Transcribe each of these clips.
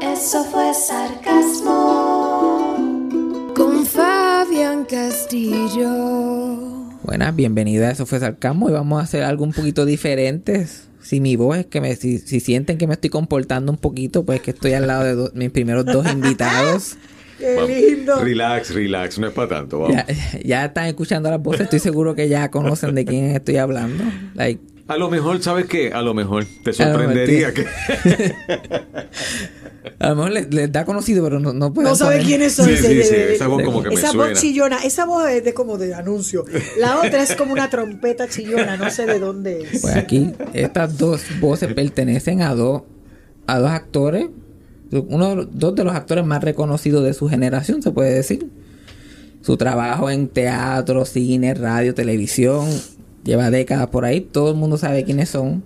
Eso fue sarcasmo con Fabián Castillo. Buenas, bienvenidas. Eso fue Sarcasmo y vamos a hacer algo un poquito diferente. Si mi voz es que me, si, si sienten que me estoy comportando un poquito, pues que estoy al lado de do- mis primeros dos invitados. Qué Vamos. lindo. Relax, relax, no es para tanto. Vamos. Ya, ya están escuchando las voces, estoy seguro que ya conocen de quién estoy hablando. Like, A lo mejor, ¿sabes qué? A lo mejor te A lo mejor sorprendería que. a lo mejor les, les da conocido, pero no, no No sabe quiénes son. Sí, de- sí, de- sí, de- esa voz como que me esa suena. voz chillona. Esa voz es de como de anuncio. La otra es como una trompeta chillona. No sé de dónde es. Pues aquí estas dos voces pertenecen a dos a dos actores, uno dos de los actores más reconocidos de su generación, se puede decir. Su trabajo en teatro, cine, radio, televisión, lleva décadas por ahí, todo el mundo sabe quiénes son.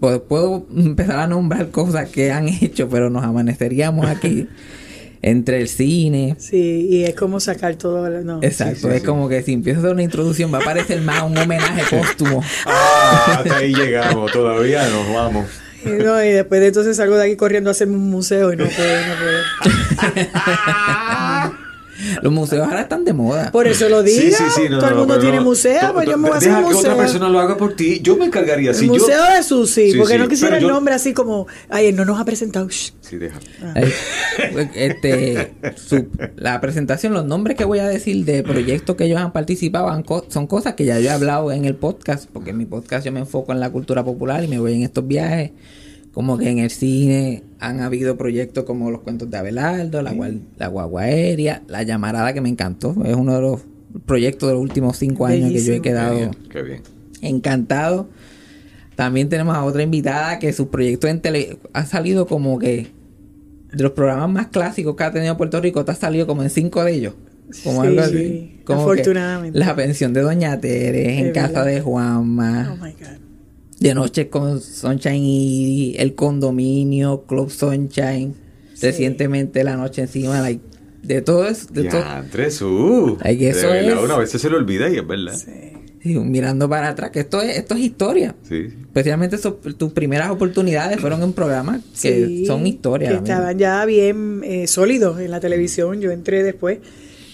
Puedo, puedo empezar a nombrar cosas que han hecho, pero nos amaneceríamos aquí entre el cine. Sí, y es como sacar todo. No. Exacto, sí, es sí. como que si empiezo a hacer una introducción va a parecer más un homenaje póstumo. Ah, hasta ahí llegamos, todavía nos vamos. Y, no, y después de entonces salgo de aquí corriendo a hacerme un museo y no puedo, no puedo. Los museos ahora están de moda. Por eso lo digo. Sí, sí, sí, no, todo el mundo tiene no. museo, pues yo to- me voy a hacer Deja un que museo. otra persona lo haga por ti. Yo me encargaría. El Si yo- museo de Susi, Sí, porque sí, no quisiera el yo- nombre así como, ay, él no nos ha presentado. Shh. Sí, deja. Ay, este, su- la presentación, los nombres que voy a decir de proyectos que ellos han participado han co- son cosas que ya yo he hablado en el podcast, porque en mi podcast yo me enfoco en la cultura popular y me voy en estos viajes. Como que en el cine han habido proyectos como Los Cuentos de Abelardo, La, Gual- la Guagua Aérea, La Llamarada que me encantó. Es uno de los proyectos de los últimos cinco años que yo he. Qué quedado bien, qué bien. encantado. También tenemos a otra invitada que su proyecto en tele ha salido como que de los programas más clásicos que ha tenido Puerto Rico, te ha salido como en cinco de ellos. Como Sí, algo sí, así. Como que afortunadamente. La pensión de Doña Tere, en casa de Juanma, Oh my God. De noche con Sunshine y el condominio, Club Sunshine, recientemente la noche encima, like, de todo eso, de todo. Ya, Andrés, uh, de eso verdad, es- Una vez se le olvida y es verdad. Sí. Sí, mirando para atrás, que esto es, esto es historia. Especialmente esos- tus primeras oportunidades fueron en programas que Sí, son historia. Que estaban ya bien eh, sólidos en la televisión. Yo entré después.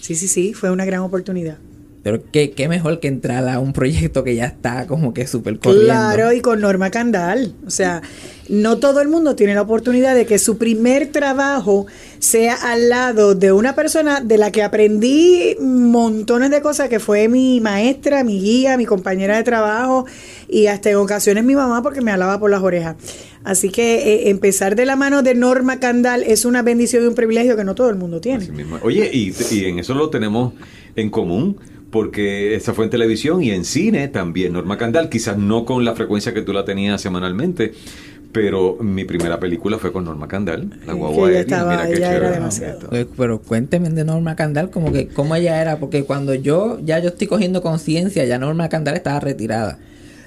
Sí, sí, sí, fue una gran oportunidad. Pero qué, qué mejor que entrar a un proyecto que ya está como que súper corriendo. Claro, y con Norma Candal. O sea, no todo el mundo tiene la oportunidad de que su primer trabajo sea al lado de una persona de la que aprendí montones de cosas, que fue mi maestra, mi guía, mi compañera de trabajo y hasta en ocasiones mi mamá porque me hablaba por las orejas. Así que eh, empezar de la mano de Norma Candal es una bendición y un privilegio que no todo el mundo tiene. Así mismo. Oye, y, y en eso lo tenemos en común, porque esa fue en televisión y en cine también. Norma Candal, quizás no con la frecuencia que tú la tenías semanalmente, pero mi primera película fue con Norma Candal, La que Guagua ella Aérea. estaba- Mira qué ella era demasiado. Pero cuénteme de Norma Candal, como que cómo ella era, porque cuando yo ya yo estoy cogiendo conciencia, ya Norma Candal estaba retirada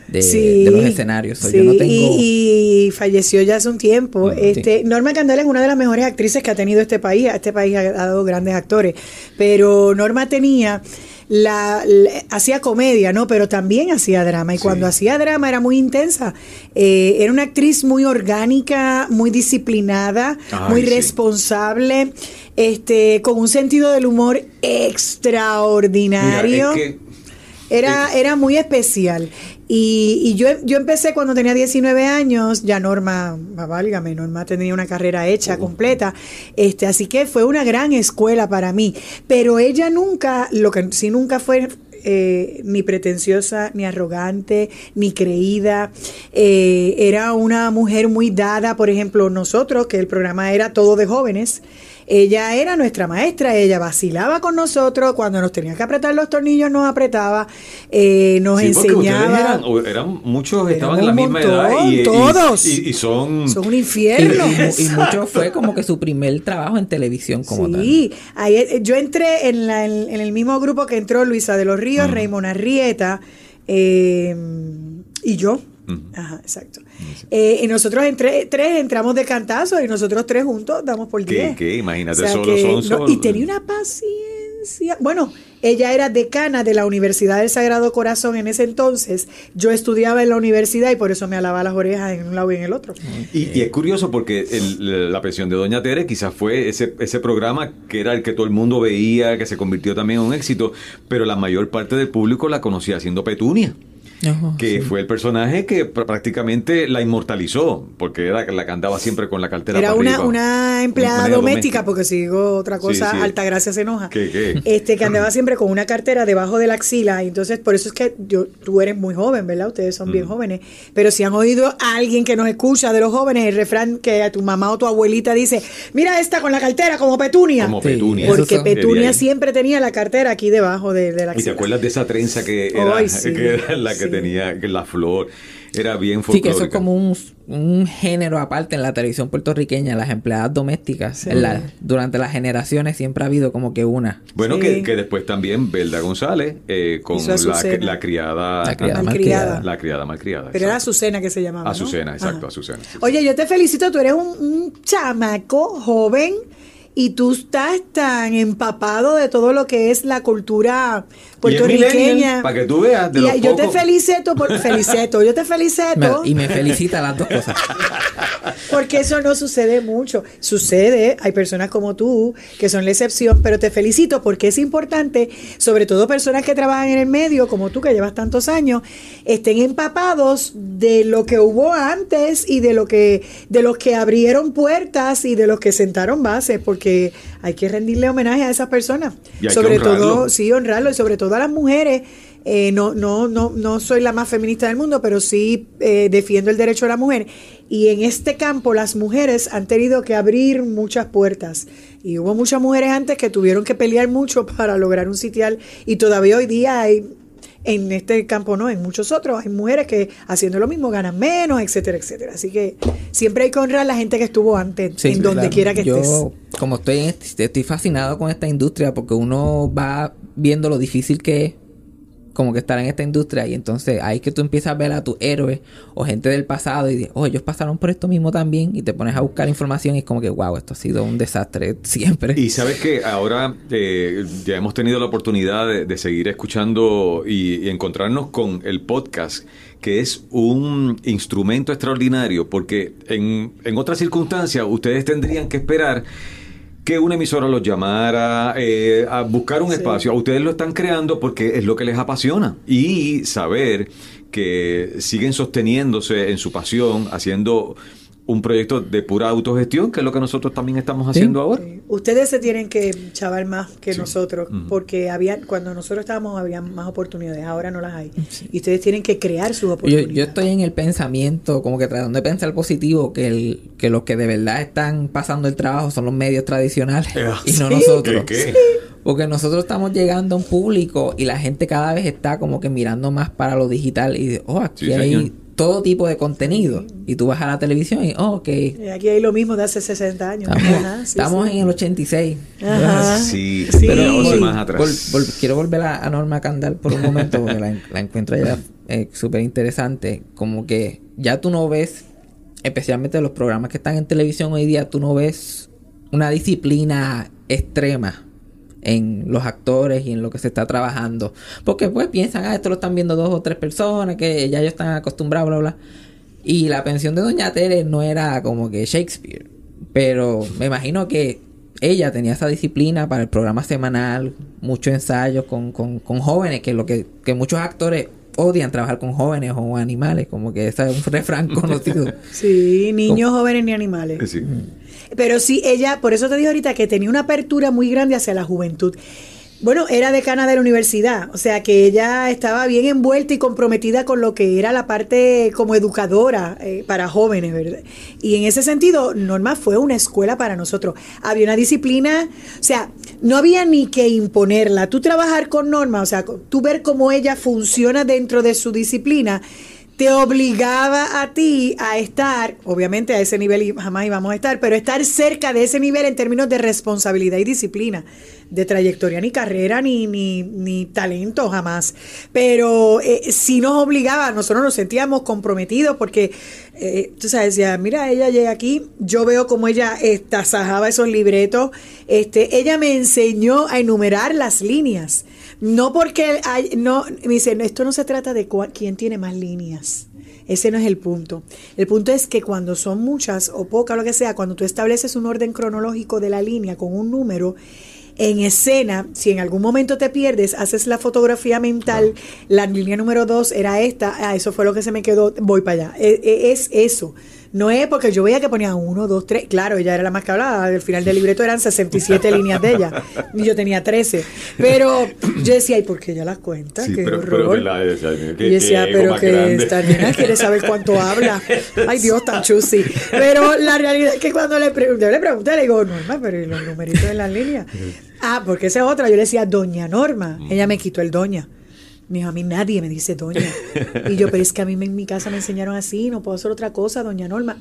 de, Sí, de los escenarios. So, sí, yo no tengo... y, y falleció ya hace un tiempo. Este, Norma Candela es una de las mejores actrices que ha tenido este país. Este país ha dado grandes actores. Pero Norma tenía la, la- hacía comedia, ¿no? Pero también hacía drama. Y Sí. cuando hacía drama era muy intensa. Eh, era una actriz muy orgánica, muy disciplinada, Ay, muy sí. responsable, este, con un sentido del humor extraordinario. Mira, es que Era, era muy especial. Y, y yo, yo empecé cuando tenía 19 años, ya Norma, válgame, Norma tenía una carrera hecha, completa. Este, así que fue una gran escuela para mí. Pero ella nunca, lo que sí nunca fue eh, ni pretenciosa, ni arrogante, ni creída. Eh, era una mujer muy dada, por ejemplo, nosotros, que el programa era todo de jóvenes. Ella era nuestra maestra, ella vacilaba con nosotros, cuando nos tenía que apretar los tornillos nos apretaba, eh, nos Sí, enseñaba. eran, o eran- muchos estaban en la misma edad montón, y, y- todos. y, y son, Son un infierno. y- y mucho fue como que su primer trabajo en televisión como tal. Sí, ahí, eh, yo entré en, la- en- en el mismo grupo que entró Luisa de los Ríos, Raymond Arrieta eh, y yo. Ajá, exacto. Eh, y nosotros entre, tres entramos de cantazo y nosotros tres juntos damos por ¿Qué, diez. qué? Imagínate, O sea solo que- son- no, y tenía una paciencia. Bueno, ella era decana de la Universidad del Sagrado Corazón en ese entonces. Yo estudiaba en la universidad y por eso me alaba las orejas en un lado y en el otro. Y, y es curioso porque el- la pensión de Doña Tere quizás fue ese, ese programa que era el que todo el mundo veía, que se convirtió también en un éxito, pero la mayor parte del público la conocía siendo Petunia. Que sí. fue el personaje que pr- prácticamente la inmortalizó, porque era la que andaba siempre con la cartera Era para una, arriba. una empleada doméstica, porque si digo otra cosa, Sí, sí. Altagracia se enoja. ¿Qué, qué? Este, que andaba siempre con una cartera debajo de la axila. Y entonces, por eso es que yo, tú eres muy joven, ¿verdad? Ustedes son Mm. bien jóvenes. Pero si han oído a alguien que nos escucha de los jóvenes, el refrán que a tu mamá o tu abuelita dice: Mira esta con la cartera como petunia. Como Petunia. porque Petunia siempre tenía la cartera aquí debajo de, de la ¿Y te axila. acuerdas de esa trenza era, que era la que sí. tenía, que la flor? Era bien Sí, que eso es folclórica. como un, un género aparte en la televisión puertorriqueña, las empleadas domésticas. Sí. En la- durante las generaciones siempre ha habido como que una. Bueno, Sí. que, que después también Belda González eh, con la, criada. La criada malcriada. La criada malcriada. Pero era. Azucena que se llamaba. ¿no? Azucena, exacto, Ajá. Azucena. sí. Oye, yo te felicito, tú eres un, un chamaco joven y tú estás tan empapado de todo lo que es la cultura puertorriqueña. para que tú veas, de Y los yo te felicito por felicito, yo te felicito Me- y me felicita las dos cosas. porque eso no sucede mucho. Sucede, hay personas como tú que son la excepción, pero te felicito porque es importante, sobre todo personas que trabajan en el medio, como tú que llevas tantos años, estén empapados de lo que hubo antes y de lo que de los que abrieron puertas y de los que sentaron bases, porque hay que rendirle homenaje a esas personas. Y hay que sobre todo, sí, honrarlo y sobre todo las mujeres. Eh, no, no, no, no soy la más feminista del mundo, pero sí eh, defiendo el derecho de la mujer. Y en este campo las mujeres han tenido que abrir muchas puertas. Y hubo muchas mujeres antes que tuvieron que pelear mucho para lograr un sitial. Y todavía hoy día hay, en este campo no, en muchos otros, hay mujeres que haciendo lo mismo ganan menos, etcétera, etcétera. Así que siempre hay que honrar a la gente que estuvo antes, Sí, en donde claro. quiera que Yo, estés. como estoy, estoy fascinado con esta industria porque uno va viendo lo difícil que es como que estar en esta industria y entonces ahí que tú empiezas a ver a tus héroes o gente del pasado y dices, oh, ellos pasaron por esto mismo también y te pones a buscar información y es como que, wow, esto ha sido un desastre siempre. Y sabes que ahora eh, ya hemos tenido la oportunidad de, de seguir escuchando y, y encontrarnos con el podcast, que es un instrumento extraordinario, porque en, en otras circunstancias ustedes tendrían que esperar que una emisora los llamara eh, a buscar un espacio. A ustedes lo están creando porque es lo que les apasiona. Y saber que siguen sosteniéndose en su pasión, haciendo un proyecto de pura autogestión, que es lo que nosotros también estamos haciendo ahora. Sí. Ustedes se tienen que chavar más que Sí. nosotros, porque había, cuando nosotros estábamos había más oportunidades, ahora no las hay. Y ustedes tienen que crear sus oportunidades. yo estoy en el pensamiento, como que tratando de pensar positivo, que, el, que los que de verdad están pasando el trabajo son los medios tradicionales Eh, y no sí. nosotros. ¿Qué, qué? Porque nosotros estamos llegando a un público y la gente cada vez está como que mirando más para lo digital y dice, oh, aquí Sí, hay señor. Todo tipo de contenido. Y tú vas a la televisión y, oh, ok, Aquí hay lo mismo de hace 60 años. estamos, Ajá, sí, estamos sí. en el 86. Ajá. Sí, Sí. pero vol- más atrás. Vol- vol- quiero volver a, a Norma Candal por un momento porque la, la encuentro ya eh, súper interesante. Como que ya tú no ves, especialmente los programas que están en televisión hoy día, tú no ves una disciplina extrema en los actores y en lo que se está trabajando. Porque pues piensan, ah, esto lo están viendo dos o tres personas, que ya ellos están acostumbrados, bla, bla. Y la pensión de Doña Tere no era como que Shakespeare. Pero me imagino que ella tenía esa disciplina para el programa semanal, muchos ensayos con, con, con jóvenes, que lo que, que muchos actores odian trabajar con jóvenes o animales, como que ese es un refrán conocido. Sí, niños, jóvenes ni animales. Sí. Pero sí, ella, por eso te digo ahorita que tenía una apertura muy grande hacia la juventud. Bueno, era decana de la universidad, o sea que ella estaba bien envuelta y comprometida con lo que era la parte como educadora eh, para jóvenes, ¿verdad? Y en ese sentido, Norma fue una escuela para nosotros. Había una disciplina, o sea, no había ni que imponerla. Tú trabajar con Norma, o sea, tú ver cómo ella funciona dentro de su disciplina, te obligaba a ti a estar, obviamente a ese nivel jamás íbamos a estar, pero estar cerca de ese nivel en términos de responsabilidad y disciplina, de trayectoria ni carrera ni, ni, ni talento jamás. Pero eh, sí nos obligaba, nosotros nos sentíamos comprometidos porque, eh, tú sabes, decía, mira, ella llega aquí, yo veo cómo ella tasajaba esos libretos, este, ella me enseñó a enumerar las líneas. No porque hay, no, me dice, esto no se trata de cua- quién tiene más líneas. Ese no es el punto. El punto es que cuando son muchas o pocas, lo que sea, cuando tú estableces un orden cronológico de la línea con un número, en escena, si en algún momento te pierdes, haces la fotografía mental, la línea número dos era esta, ah, eso fue lo que se me quedó, voy para allá. E- e- Es, eso. No es porque yo veía que ponía uno, dos, tres. Claro, ella era la más que hablaba. Al final del libreto eran 67 líneas de ella. Y yo tenía 13. Pero yo decía, ¿y por qué ella las cuenta? Sí, qué pero- horror. pero. Decía, y yo decía, qué pero que grande. esta nena quiere saber cuánto habla. Ay, Dios, tan chusi. Pero la realidad es que cuando le pregunté, yo le pregunté, le digo, Norma, pero ¿y los numeritos en las líneas? Ah, porque esa es otra. Yo le decía, Doña Norma. Ella me quitó el Doña. Me dijo, a mí nadie me dice Doña. Y yo, pero es que a mí en mi casa me enseñaron así, no puedo hacer otra cosa, Doña Norma.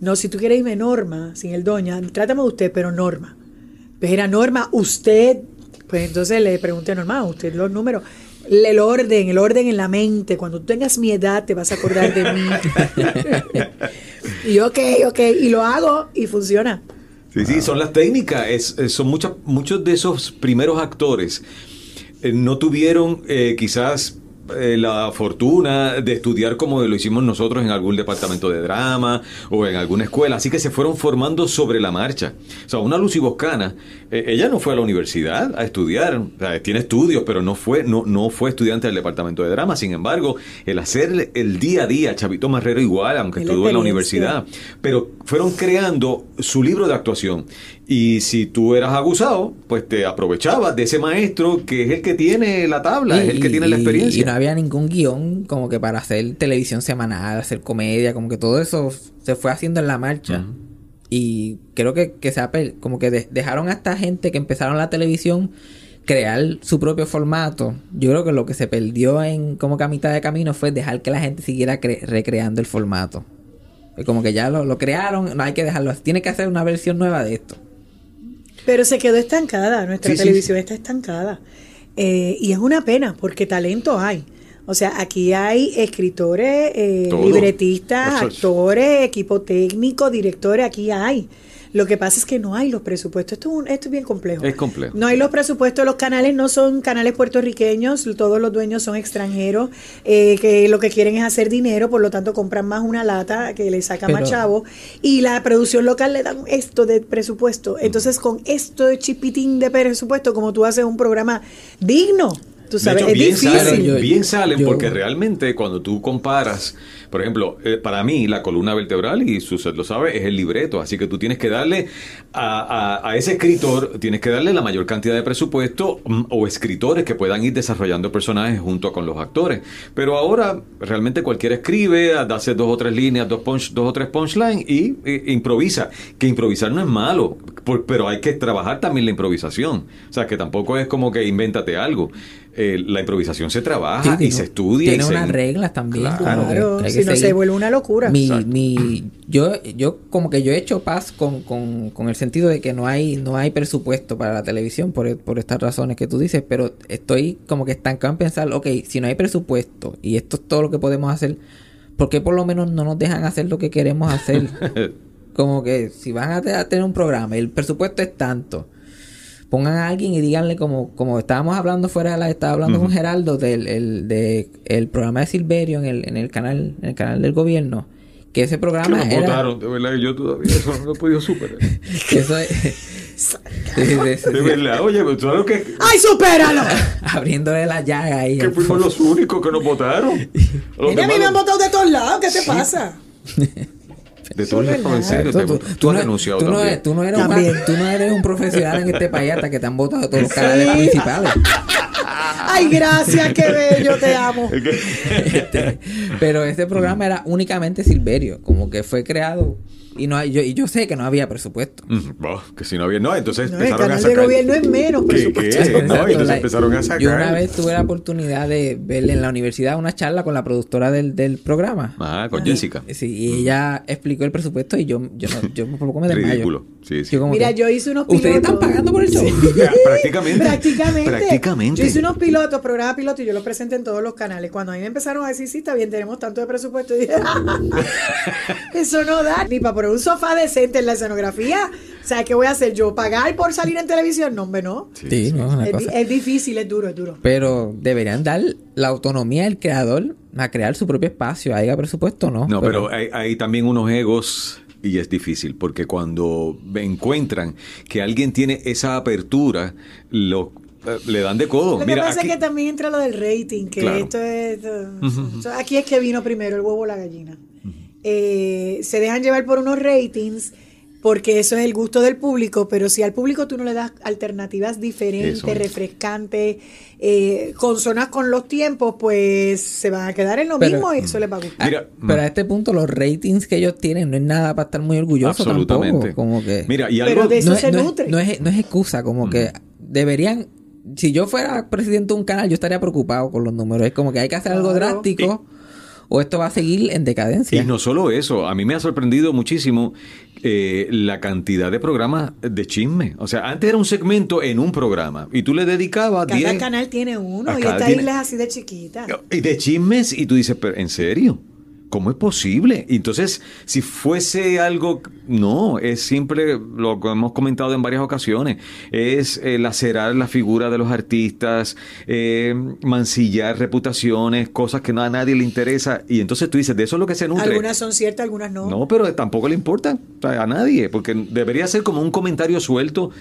No, si tú quieres irme Norma, sin el Doña, trátame de usted, pero Norma. Pues era Norma, usted. Pues entonces le pregunté a Norma, usted los números. El orden, el orden en la mente. Cuando tú tengas mi edad, te vas a acordar de mí. y yo, ok, ok. Y lo hago y funciona. Sí, sí, son las técnicas. Es, son muchas, muchos de esos primeros actores no tuvieron eh, quizás eh, la fortuna de estudiar como lo hicimos nosotros en algún departamento de drama o en alguna escuela, así que se fueron formando sobre la marcha. O sea, una Lucy Boscana, eh, ella no fue a la universidad a estudiar, o sea, tiene estudios, pero no fue, no, no fue estudiante del departamento de drama. Sin embargo, el hacer el día a día, Chavito Marrero igual, aunque Es la estudió en la universidad, pero fueron creando su libro de actuación. Y si tú eras abusado, pues te aprovechabas de ese maestro que es el que tiene la tabla, es el que tiene la experiencia. Y no había ningún guion como que para hacer televisión semanal, hacer comedia, como que todo eso se fue haciendo en la marcha. Y creo que, que se como que de- dejaron a esta gente que empezaron la televisión crear su propio formato. Yo creo que lo que se perdió en como que a mitad de camino fue dejar que la gente siguiera cre- recreando el formato. Como que ya lo, lo crearon, no hay que dejarlo. Tiene que hacer una versión nueva de esto. Pero se quedó estancada, nuestra Sí, sí, televisión está estancada. Eh, y es una pena, porque talento hay. O sea, aquí hay escritores, eh, libretistas, actores, equipo técnico, directores, aquí hay. Lo que pasa es que no hay los presupuestos. Esto es, un- esto es bien complejo. Es complejo. No hay los presupuestos, los canales no son canales puertorriqueños, todos los dueños son extranjeros, eh, que lo que quieren es hacer dinero, por lo tanto compran más una lata que le saca más chavo, y la producción local le dan esto de presupuesto. Entonces, con esto de chipitín de presupuesto, como tú haces un programa digno, tú sabes, hecho, es bien difícil. salen, bien salen yo- porque realmente cuando tú comparas, por ejemplo, eh, para mí la columna vertebral, y usted lo sabe, es el libreto, así que tú tienes que darle a, a- ese escritor, tienes que darle la mayor cantidad de presupuesto mm, o escritores que puedan ir desarrollando personajes junto con los actores. Pero ahora realmente cualquiera escribe, hace dos o tres líneas, dos, punch, dos o tres punchlines y, eh, improvisa. Que improvisar no es malo, por- pero hay que trabajar también la improvisación. O sea, que tampoco es como que invéntate algo. Eh, la improvisación se trabaja Sí, y se estudia. Tiene y se- unas reglas también. Claro. Claro, si no se vuelve una locura. Mi, mi, yo, yo como que yo he hecho paz con, con, con el sentido de que no hay, no hay presupuesto para la televisión por, por estas razones que tú dices, pero estoy como que estancado en pensar, ok, si no hay presupuesto y esto es todo lo que podemos hacer, ¿por qué por lo menos no nos dejan hacer lo que queremos hacer? como que si van a, te- a tener un programa y el presupuesto es tanto, pongan a alguien y díganle como, como estábamos hablando fuera de la, estaba hablando con Geraldo del el, de, el programa de Silverio en el, en el canal, en el canal del gobierno. Que ese Que programa nos era. votaron, de verdad que yo todavía eso no lo he podido superar. que eso es- Sí, sí, sí, sí. De verdad, oye, pero tú sabes que, ¡Ay, supéralo! Abriéndole la llaga ahí. que fuimos los únicos que nos votaron. Los Mira, a mí me han votado de todos lados. ¿Qué te pasa? De todos lados, en serio. Tú, te- tú- tú tú has no, renunciado tú no también. eres, tú no eres un- También. tú no eres un profesional en este país hasta que te han votado todos los canales principales. Ay, gracias, qué bello, te amo. Este, pero este programa era únicamente Silverio, como que fue creado y no hay- yo, y yo sé que no había presupuesto. Mm, bah, que si no había. No, entonces No, el empezaron a canal de sacar. gobierno es menos ¿Qué, presupuesto. qué? No, y Exacto, entonces la- empezaron a sacar. Yo una vez tuve la oportunidad de ver en la universidad una charla con la productora del, del programa. Ah, con Jessica. Sí, y ella explicó el presupuesto y yo, yo, no, yo por poco me desmayo. Ridículo. Sí, sí. Yo como Mira, que, yo hice unos ¿Ustedes están pilotos. pagando por el show? Prácticamente. Prácticamente. Prácticamente. Yo hice unos pilotos, programas pilotos, y yo los presenté en todos los canales. Cuando a mí me empezaron a decir, sí, está bien, tenemos tanto de presupuesto, y dije, eso no da ni para poner un sofá decente en la escenografía. O sea, ¿qué voy a hacer yo? ¿Pagar por salir en televisión? No, hombre, no. Sí, no es una Es, di- cosa. es difícil, es duro, es duro. Pero deberían dar la autonomía al creador a crear su propio espacio. Haya presupuesto o no. No, pero hay, hay también unos egos y es difícil porque cuando encuentran que alguien tiene esa apertura, lo, eh, le dan de codo. Lo que Mira, pasa aquí- es que también entra lo del rating, que Claro. esto es... esto- aquí es que vino primero el huevo o la gallina. Eh, se dejan llevar por unos ratings porque eso es el gusto del público, pero si al público tú no le das alternativas diferentes, Eso refrescantes, eh, consonas con los tiempos, pues se van a quedar en lo Pero- mismo y eso les va a gustar. Mira, Pero a este punto los ratings que ellos tienen no es nada para estar muy orgulloso absolutamente. tampoco. Como que Mira, y Pero algo. de eso no, es, se no es- nutre. no es, no es excusa, como que deberían, si yo fuera presidente de un canal, yo estaría preocupado con los números. Es como que hay que hacer algo Claro. drástico o esto va a seguir en decadencia. Y no solo eso, a mí me ha sorprendido muchísimo eh, la cantidad de programas de chisme. O sea, antes era un segmento en un programa y tú le dedicabas Cada 10 canal tiene uno y esta tiene- isla es así de chiquita. y de chismes y tú dices, pero ¿en serio? ¿Cómo es posible? Entonces, si fuese algo, no, es siempre lo que hemos comentado en varias ocasiones, es eh, lacerar la figura de los artistas, eh, mancillar reputaciones, cosas que no a nadie le interesa. Y entonces tú dices, de eso es lo que se nutre. Algunas son ciertas, algunas no. No, pero tampoco le importa a nadie, porque debería ser como un comentario suelto,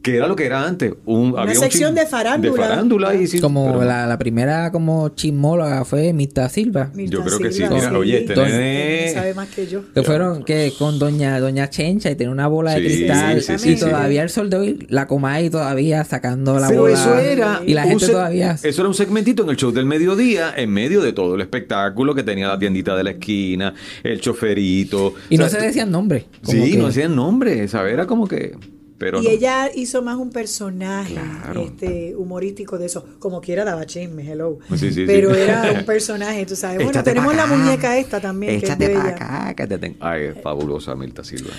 que era lo que era antes. Un, Una había un sección chin- de farándula. De farándula y sí, como pero- la, la primera como chismóloga fue Mita Silva. Mirta Yo creo que sí. Mira, oye, este nene- sabe más que yo. Que fueron que con doña doña Chencha y tenía una bola de Sí, cristal sí, y sí, sí. todavía el sol de hoy la Comay todavía sacando la Pero bola eso era. y la un gente se- todavía Eso era un segmentito en el show del mediodía, en medio de todo el espectáculo que tenía la tiendita de la esquina, el choferito. y O no se decían nombre. como Sí, que- no decían nombre, ¿sabes? Era como que. Pero y no. ella hizo más un personaje Claro. este, humorístico de eso. Como quiera daba chisme, hello. Sí, sí, Pero sí. era un personaje, tú sabes. Bueno, Échate tenemos la muñeca esta también, Échate que es para acá, que te ten- Ay, es fabulosa Milta Silva.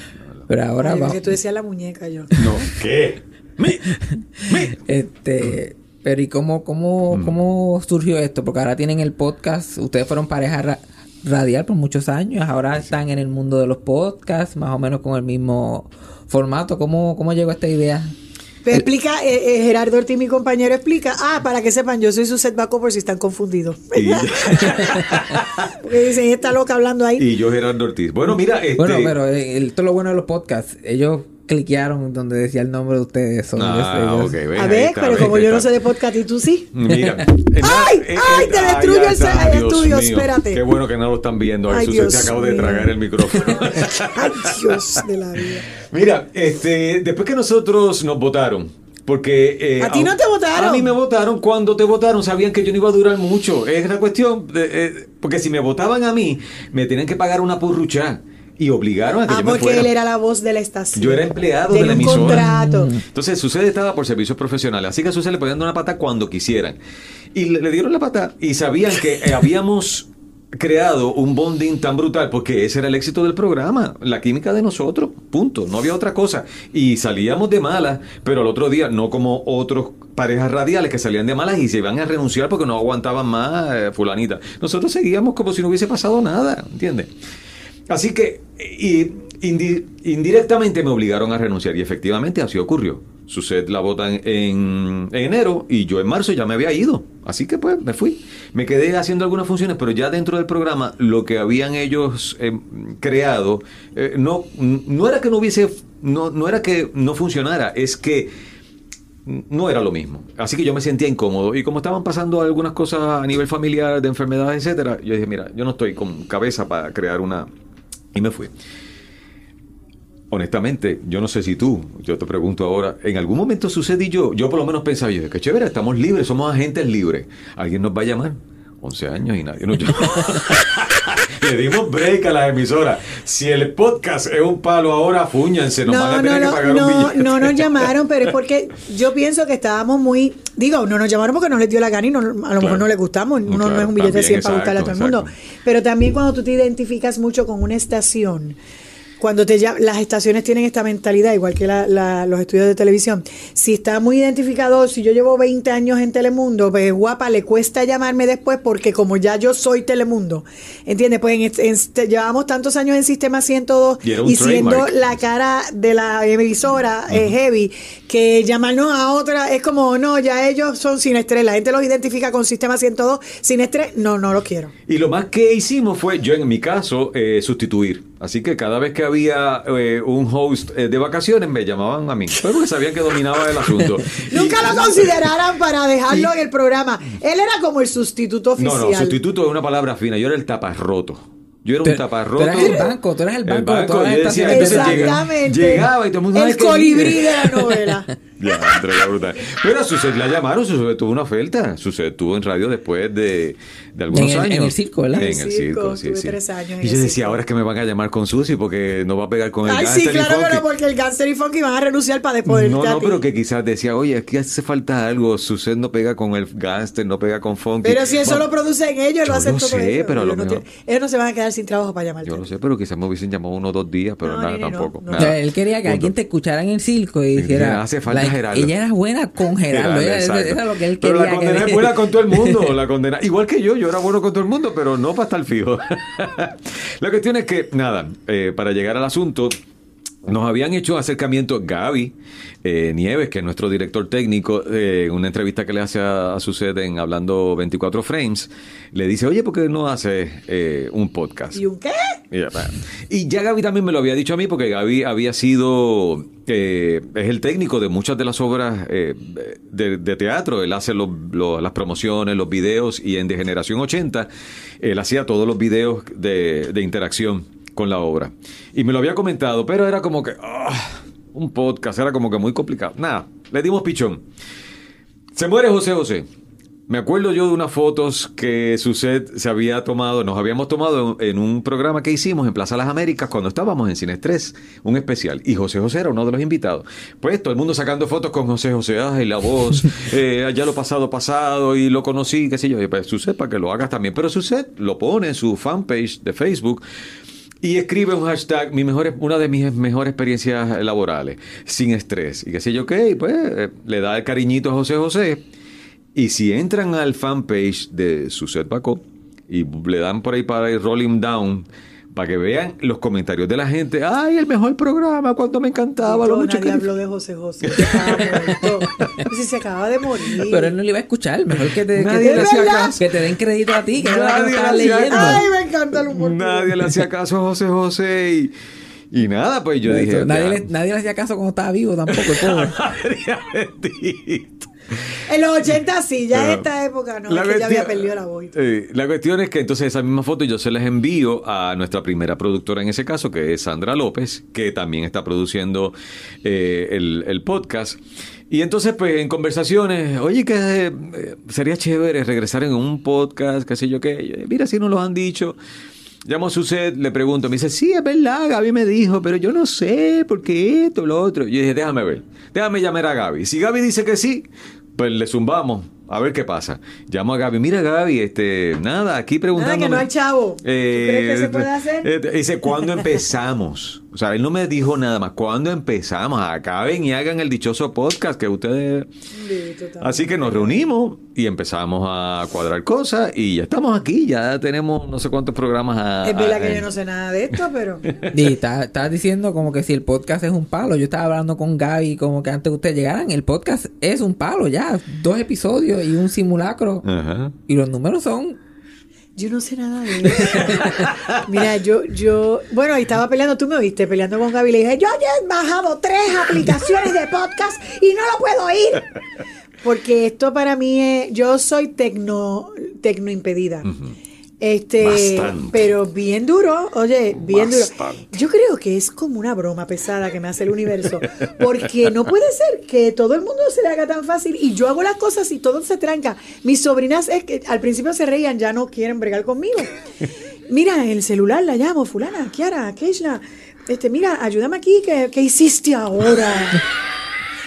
Pero ahora Ay, va. que tú decías la muñeca yo. No, ¿qué? Mi- mi- Este, pero ¿y cómo, cómo, Mm. cómo surgió esto? Porque ahora tienen el podcast, ustedes fueron pareja radial por muchos años, ahora están en el mundo de los podcasts, más o menos con el mismo formato. ¿Cómo, cómo llegó esta idea? Pero explica, eh, eh, Gerardo Ortiz, mi compañero, explica. Ah, para que sepan, yo soy su setback por si están confundidos. Porque dicen, está loca hablando ahí. y yo, Gerardo Ortiz. Bueno, mira, este. Bueno, pero eh, el- esto es lo bueno de los podcasts. Ellos cliquearon donde decía el nombre de ustedes. Ah, ellos- ok, ven, A ver, está, pero ven, como yo no sé de podcast y tú sí. Mira. ¡Ay! ¡Ay! Te destruyo ay, el está, el estudio, mío. espérate. Qué bueno que no lo están viendo. Ay, Jesús, Dios se acabo de tragar el micrófono. Ay, Dios de la vida. Mira, este, después que nosotros nos votaron, porque... eh, ¿A ti no te votaron? A mí me votaron. Cuando te votaron sabían que yo no iba a durar mucho. Es la cuestión, de, eh, porque si me votaban a mí, me tenían que pagar una purrucha. Y obligaron a que Ah, yo me porque fuera. él era la voz de la estación. Yo era empleado de Tenía la un emisora. contrato. Entonces, Sucede estaba por servicios profesionales. Así que a Sucede le podían dar una pata cuando quisieran. Y le, le dieron la pata y sabían que eh, habíamos creado un bonding tan brutal porque ese era el éxito del programa, la química de nosotros, punto, no había otra cosa. Y salíamos de malas, pero al otro día, no como otros parejas radiales que salían de malas y se iban a renunciar porque no aguantaban más eh, fulanita. Nosotros seguíamos como si no hubiese pasado nada, ¿entiendes? Así que y, indi- indirectamente me obligaron a renunciar y efectivamente así ocurrió. Suced la votan en, en enero y yo en marzo ya me había ido. Así que pues me fui. Me quedé haciendo algunas funciones, pero ya dentro del programa lo que habían ellos eh, creado eh, no, no era que no hubiese, no, no era que no funcionara, es que no era lo mismo. Así que yo me sentía incómodo. Y como estaban pasando algunas cosas a nivel familiar, de enfermedades, etcétera, yo dije, mira, yo no estoy con cabeza para crear una. Y me fui. Honestamente, yo no sé si tú, yo te pregunto ahora, en algún momento sucedí yo, yo por lo menos pensaba, yo, qué chévere, estamos libres, somos agentes libres. ¿Alguien nos va a llamar? 11 años y nadie nos llama. Le dimos break a las emisoras. Si el podcast es un palo ahora, fúñanse, nos van a tener que pagar no, un billete. no nos llamaron, pero es porque yo pienso que estábamos muy. Digo, no nos llamaron porque no les dio la gana y no- a lo mejor no les gustamos. Uno no es un billete de también, 100 para gustarle a todo el mundo. Pero también cuando tú te identificas mucho con una estación. Cuando te llam- las estaciones tienen esta mentalidad, igual que la- la- los estudios de televisión, si está muy identificado, si yo llevo 20 años en Telemundo, pues guapa, le cuesta llamarme después porque como ya yo soy Telemundo, ¿entiendes? Pues en est- en este- llevamos tantos años en Sistema 102 Y y siendo trademark. la cara de la emisora eh, heavy, que llamarnos a otra es como, no, ya ellos son sin estrés, la gente los identifica con Sistema 102, sin estrés, no, no los quiero. Y lo más que hicimos fue, yo en mi caso, eh, sustituir. Así que cada vez que había eh, un host eh, de vacaciones, me llamaban a mí. Porque sabían que dominaba el asunto. Nunca Y- lo consideraran para dejarlo en el programa. Él era como el sustituto No, oficial. no, sustituto es una palabra fina. Yo era el taparroto. Yo era un taparroto. tú eras el banco, tú eras el banco de todas yo decía, Exactamente. llegaba y todo el mundo El "Ay, qué colibrí lindo". de la novela. Ya, Andrea, qué brutal. Pero a Suced la llamaron, Suced tuvo una oferta. Suced estuvo en radio después de, de algunos En el- años. en el circo, ¿verdad? En el circo, sí, tuve sí. tres años Y yo decía, ahora es que me van a llamar con Susi porque no va a pegar con el Ay, sí, y claro que Funky. no, porque el Gangster y Funky van a renunciar para después No, no, pero que quizás decía, oye, aquí hace falta algo. Suced no pega con el Gangster, no pega con Funky. Pero si eso Vamos. lo producen ellos, lo hacen todo sé, ellos. pero a lo ellos, no mejor- tienen- ellos no se van a quedar sin trabajo para llamarte. Yo lo sé, pero quizás me hubiesen llamado uno o dos días, pero No, nada, nene, no, tampoco. no. O nada. sea, él quería que Punto. alguien te escuchara en el circo y Y dijera. dijera, "Hace falta like, Gerardo". ella era buena con Gerardo. Es lo que él Pero quería. la condena que- es buena con todo el mundo. La condena, igual que yo, yo era bueno con todo el mundo, pero no para estar fijo. la cuestión es que, nada, eh, para llegar al asunto, nos habían hecho acercamiento Gaby eh, Nieves, que es nuestro director técnico, eh, en una entrevista que le hace a, a su sede en Hablando 24 Frames, le dice, oye, ¿por qué no hace eh, un podcast? ¿Y un qué? Y ya, va. Y ya Gaby también me lo había dicho a mí porque Gaby había sido, eh, es el técnico de muchas de las obras eh, de, de teatro. Él hace los- los- las promociones, los videos y en De Generación 80 él hacía todos los videos de, de interacción con la obra. Y me lo había comentado, pero era como que, ah, un podcast, era como que muy complicado. Nada, le dimos pichón. Se muere José José. Me acuerdo yo de unas fotos que Suced se había tomado, nos habíamos tomado en, un programa que hicimos en Plaza Las Américas cuando estábamos en Cine Estrés, un especial. Y José José era uno de los invitados. Pues todo el mundo sacando fotos con José José, ay, la voz, eh, ya lo pasado, pasado, y lo conocí, qué sé yo. Y pues Suced para que lo hagas también. Pero Suced lo pone en su fanpage de Facebook. Y escribe un hashtag, mi mejor, una de mis mejores experiencias laborales, sin estrés. Y qué sé yo y pues eh, le da el cariñito a José José. Y si entran al fanpage de Suset Bacó y le dan por ahí para ir rolling down, para que vean los comentarios de la gente, ay, el mejor programa, cuánto me encantaba, lo No, mucho nadie que... habló de José José. Se acaba. Pues si se acaba de morir. Pero él no le iba a escuchar. Mejor que te, que Nadie te- le hacía que caso. te den crédito a ti, que no Nadie lo le hacía. Ay, me encanta el humor. Nadie le hacía caso a José José y, y nada, pues yo dije... nadie, le, nadie le hacía caso cuando estaba vivo tampoco, bendita. En los 80 sí, ya en esta época no, La es que ya había cuestión- perdido la voz. Eh, la cuestión es que entonces esa misma foto yo se las envío a nuestra primera productora en ese caso, que es Sandra López, que también está produciendo eh, el, el podcast. Y entonces, pues, en conversaciones, oye, que eh, sería chévere regresar en un podcast, qué sé yo qué. Mira, si nos lo han dicho. Llamo a Suced, le pregunto, me dice, sí, es verdad, Gaby me dijo, pero yo no sé, por qué esto, lo otro. Yo dije, déjame ver, déjame llamar a Gaby. Si Gaby dice que sí, pues le zumbamos, a ver qué pasa. Llamo a Gaby, mira Gaby, este, nada, aquí preguntando. que no hay chavo. ¿Tú crees que se puede hacer? dice, ¿cuándo empezamos? Sea, él no me dijo nada más. Cuando empezamos, acaben y hagan el dichoso podcast que ustedes... Así que nos reunimos y empezamos a cuadrar cosas y ya estamos aquí, ya tenemos no sé cuántos programas a... Es verdad a- que yo no sé nada de esto, pero... Y está- estabas diciendo como que si el podcast es un palo. Yo estaba hablando con Gaby como que antes de ustedes llegaran, el podcast es un palo ya. Dos episodios y un simulacro. Ajá. Y los números son... Yo no sé nada de eso. Mira, yo, yo, bueno, ahí estaba peleando, tú me oíste peleando con Gaby. Le dije, yo ya he bajado tres aplicaciones de podcast y no lo puedo oír. Porque esto para mí es, yo soy tecno, tecno impedida. Este, Bastante. pero bien duro, oye, bien Bastante. duro. Yo creo que es como una broma pesada que me hace el universo, porque no puede ser que todo el mundo se le haga tan fácil y yo hago las cosas y todo se tranca. Mis sobrinas es que al principio se reían, ya no quieren bregar conmigo. Mira, el celular la llamo, fulana, Kiara, Keishla, este, mira, ayúdame aquí, ¿qué, qué hiciste ahora?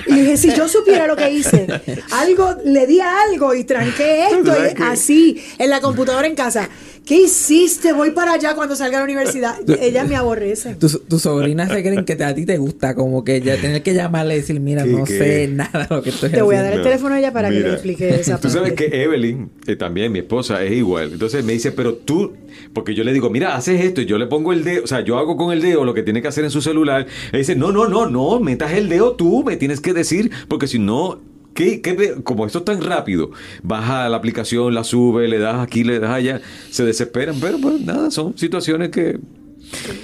Y dije, si yo supiera lo que hice, algo, le di a algo y tranqué esto, ¿Sabes y qué? así, en la computadora en casa. ¿Qué hiciste? Voy para allá cuando salga a la universidad. Ellas me aborrecen. Tus sobrinas se creen que te- a ti te gusta, como que ya tener que llamarle y decir, mira, ¿Qué, no qué? sé nada de lo que estoy Te voy a dar haciendo. el teléfono a ella para que le explique esa Tú sabes que Evelyn, eh, también mi esposa, es igual. Entonces me dice, pero tú, porque yo le digo, mira, haces esto y yo le pongo el dedo, o sea, yo hago con el dedo lo que tiene que hacer en su celular. Ella dice, no, no, no, no, metas el dedo tú, me tienes que decir, porque si no, ¿qué, qué como esto es tan rápido, baja la aplicación, la sube, le das aquí, le das allá, se desesperan, pero pues nada, son situaciones que...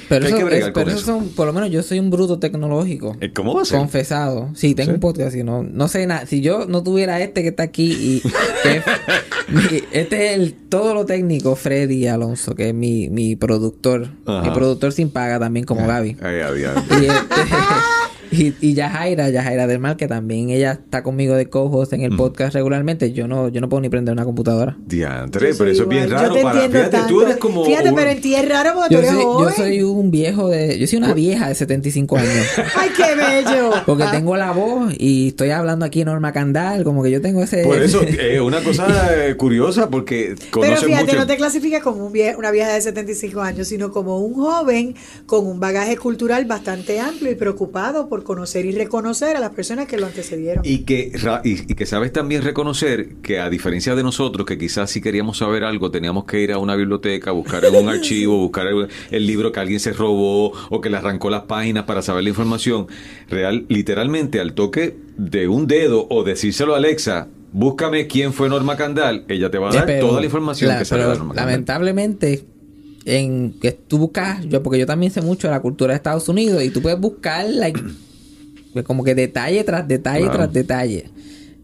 Pero, eso, que bregar es- pero con eso eso. son, por lo menos yo soy un bruto tecnológico. eh, ¿Cómo va a ser? Confesado. Sí, tengo ¿Sí? un podcast y no, no sé nada. Si yo no tuviera este que está aquí y que- este es el todo lo técnico, Freddy Alonso, que es mi, mi productor. Ajá. Mi productor sin paga también como Gaby. Ay, ay, ay. Y, este, y, y Yajaira, Yajaira del Mal, que también ella está conmigo de co-host en el podcast regularmente. Yo no, yo no puedo ni prender una computadora. Diantre, Yo pero eso es bien raro. Yo te para, entiendo fíjate, tú tanto. eres como... Fíjate, un- pero en ti es raro porque Yo tú eres soy, yo joven. soy un viejo de... Yo soy una vieja de 75 años. Ay, qué bello. Porque Ah, tengo la voz y estoy hablando aquí Norma Candal, como que yo tengo ese... Por eso, es una cosa eh, curiosa porque Pero fíjate, mucho. no te clasificas como un vie- una vieja de 75 años, sino como un joven con un bagaje cultural bastante amplio y preocupado por conocer y reconocer a las personas que lo antecedieron. Y que, y, y que sabes también reconocer que a diferencia de nosotros, que quizás si queríamos saber algo teníamos que ir a una biblioteca, buscar en un archivo, buscar el, el libro que alguien se robó o que le arrancó las páginas para saber la información, real, literalmente al toque de un dedo o decírselo a Alexa, búscame quién fue Norma Candal, ella te va a dar Pero toda la información la- que sale de Norma Candal. lamentablemente en que tú buscas yo porque yo también sé mucho de la cultura de Estados Unidos y tú puedes buscar like, como que detalle tras detalle Claro. tras detalle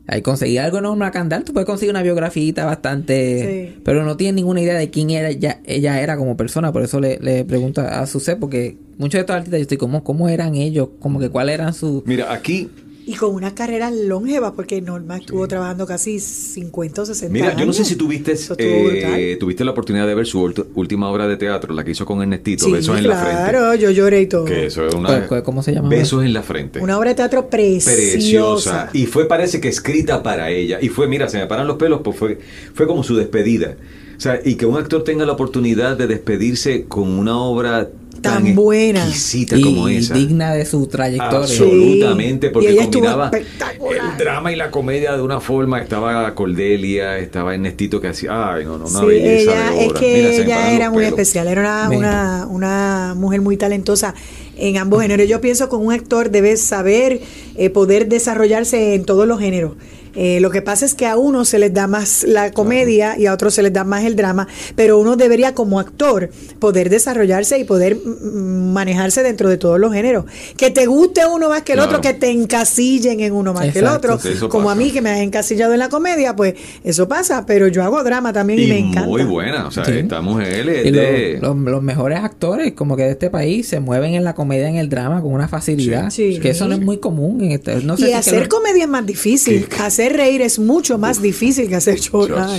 Ahí conseguir algo en Norma Candal, tú puedes conseguir una biografía bastante... Sí. Pero no tienes ninguna idea de quién era ella, ella era como persona. Por eso le, le pregunto a Sucé, porque muchos de estos artistas yo estoy como, ¿cómo eran ellos? Como que cuáles eran sus... Mira, aquí Y con una carrera longeva, porque Norma estuvo trabajando casi 50 o 60 Mira, años. yo no sé si tuviste, eh, tuviste la oportunidad de ver su última obra de teatro, la que hizo con Ernestito, Sí, Besos en la frente. claro, yo lloré y todo. Que eso es una... ¿Cuál- cuál- cómo se llama? Besos en la frente. Una obra de teatro preciosa. Preciosa. Y fue, parece que escrita para ella. Y fue, mira, se me paran los pelos, pues fue, fue como su despedida. O sea, y que un actor tenga la oportunidad de despedirse con una obra tan, Tan buena. exquisita y, como y esa. digna de su trayectoria. Absolutamente, Sí. porque combinaba el drama y la comedia de una forma. Estaba Cordelia, estaba Ernestito que hacía, ay, no, no, una Sí, belleza ella, de es obra. que Mira, ella era muy especial, era una, una mujer muy talentosa en ambos géneros. Yo pienso que un actor debe saber eh, poder desarrollarse en todos los géneros. Eh, lo que pasa es que a uno se les da más la comedia y a otros se les da más el drama, pero uno debería como actor poder desarrollarse y poder mm, manejarse dentro de todos los géneros. Que te guste uno más que el Claro. otro, que te encasillen en uno más que el otro, como a mí que me has encasillado en la comedia, pues eso pasa, pero yo hago drama también y, Y me encanta. muy buena, o sea, Sí. esta mujer es Y lo- de... los, los mejores actores como que de este país se mueven en la comedia en el drama con una facilidad Sí. Sí. que eso no es muy común en este no sé y si que hacer lo- comedia es más difícil. ¿Qué? Hacer hacer reír es mucho más difícil que hacer llorar.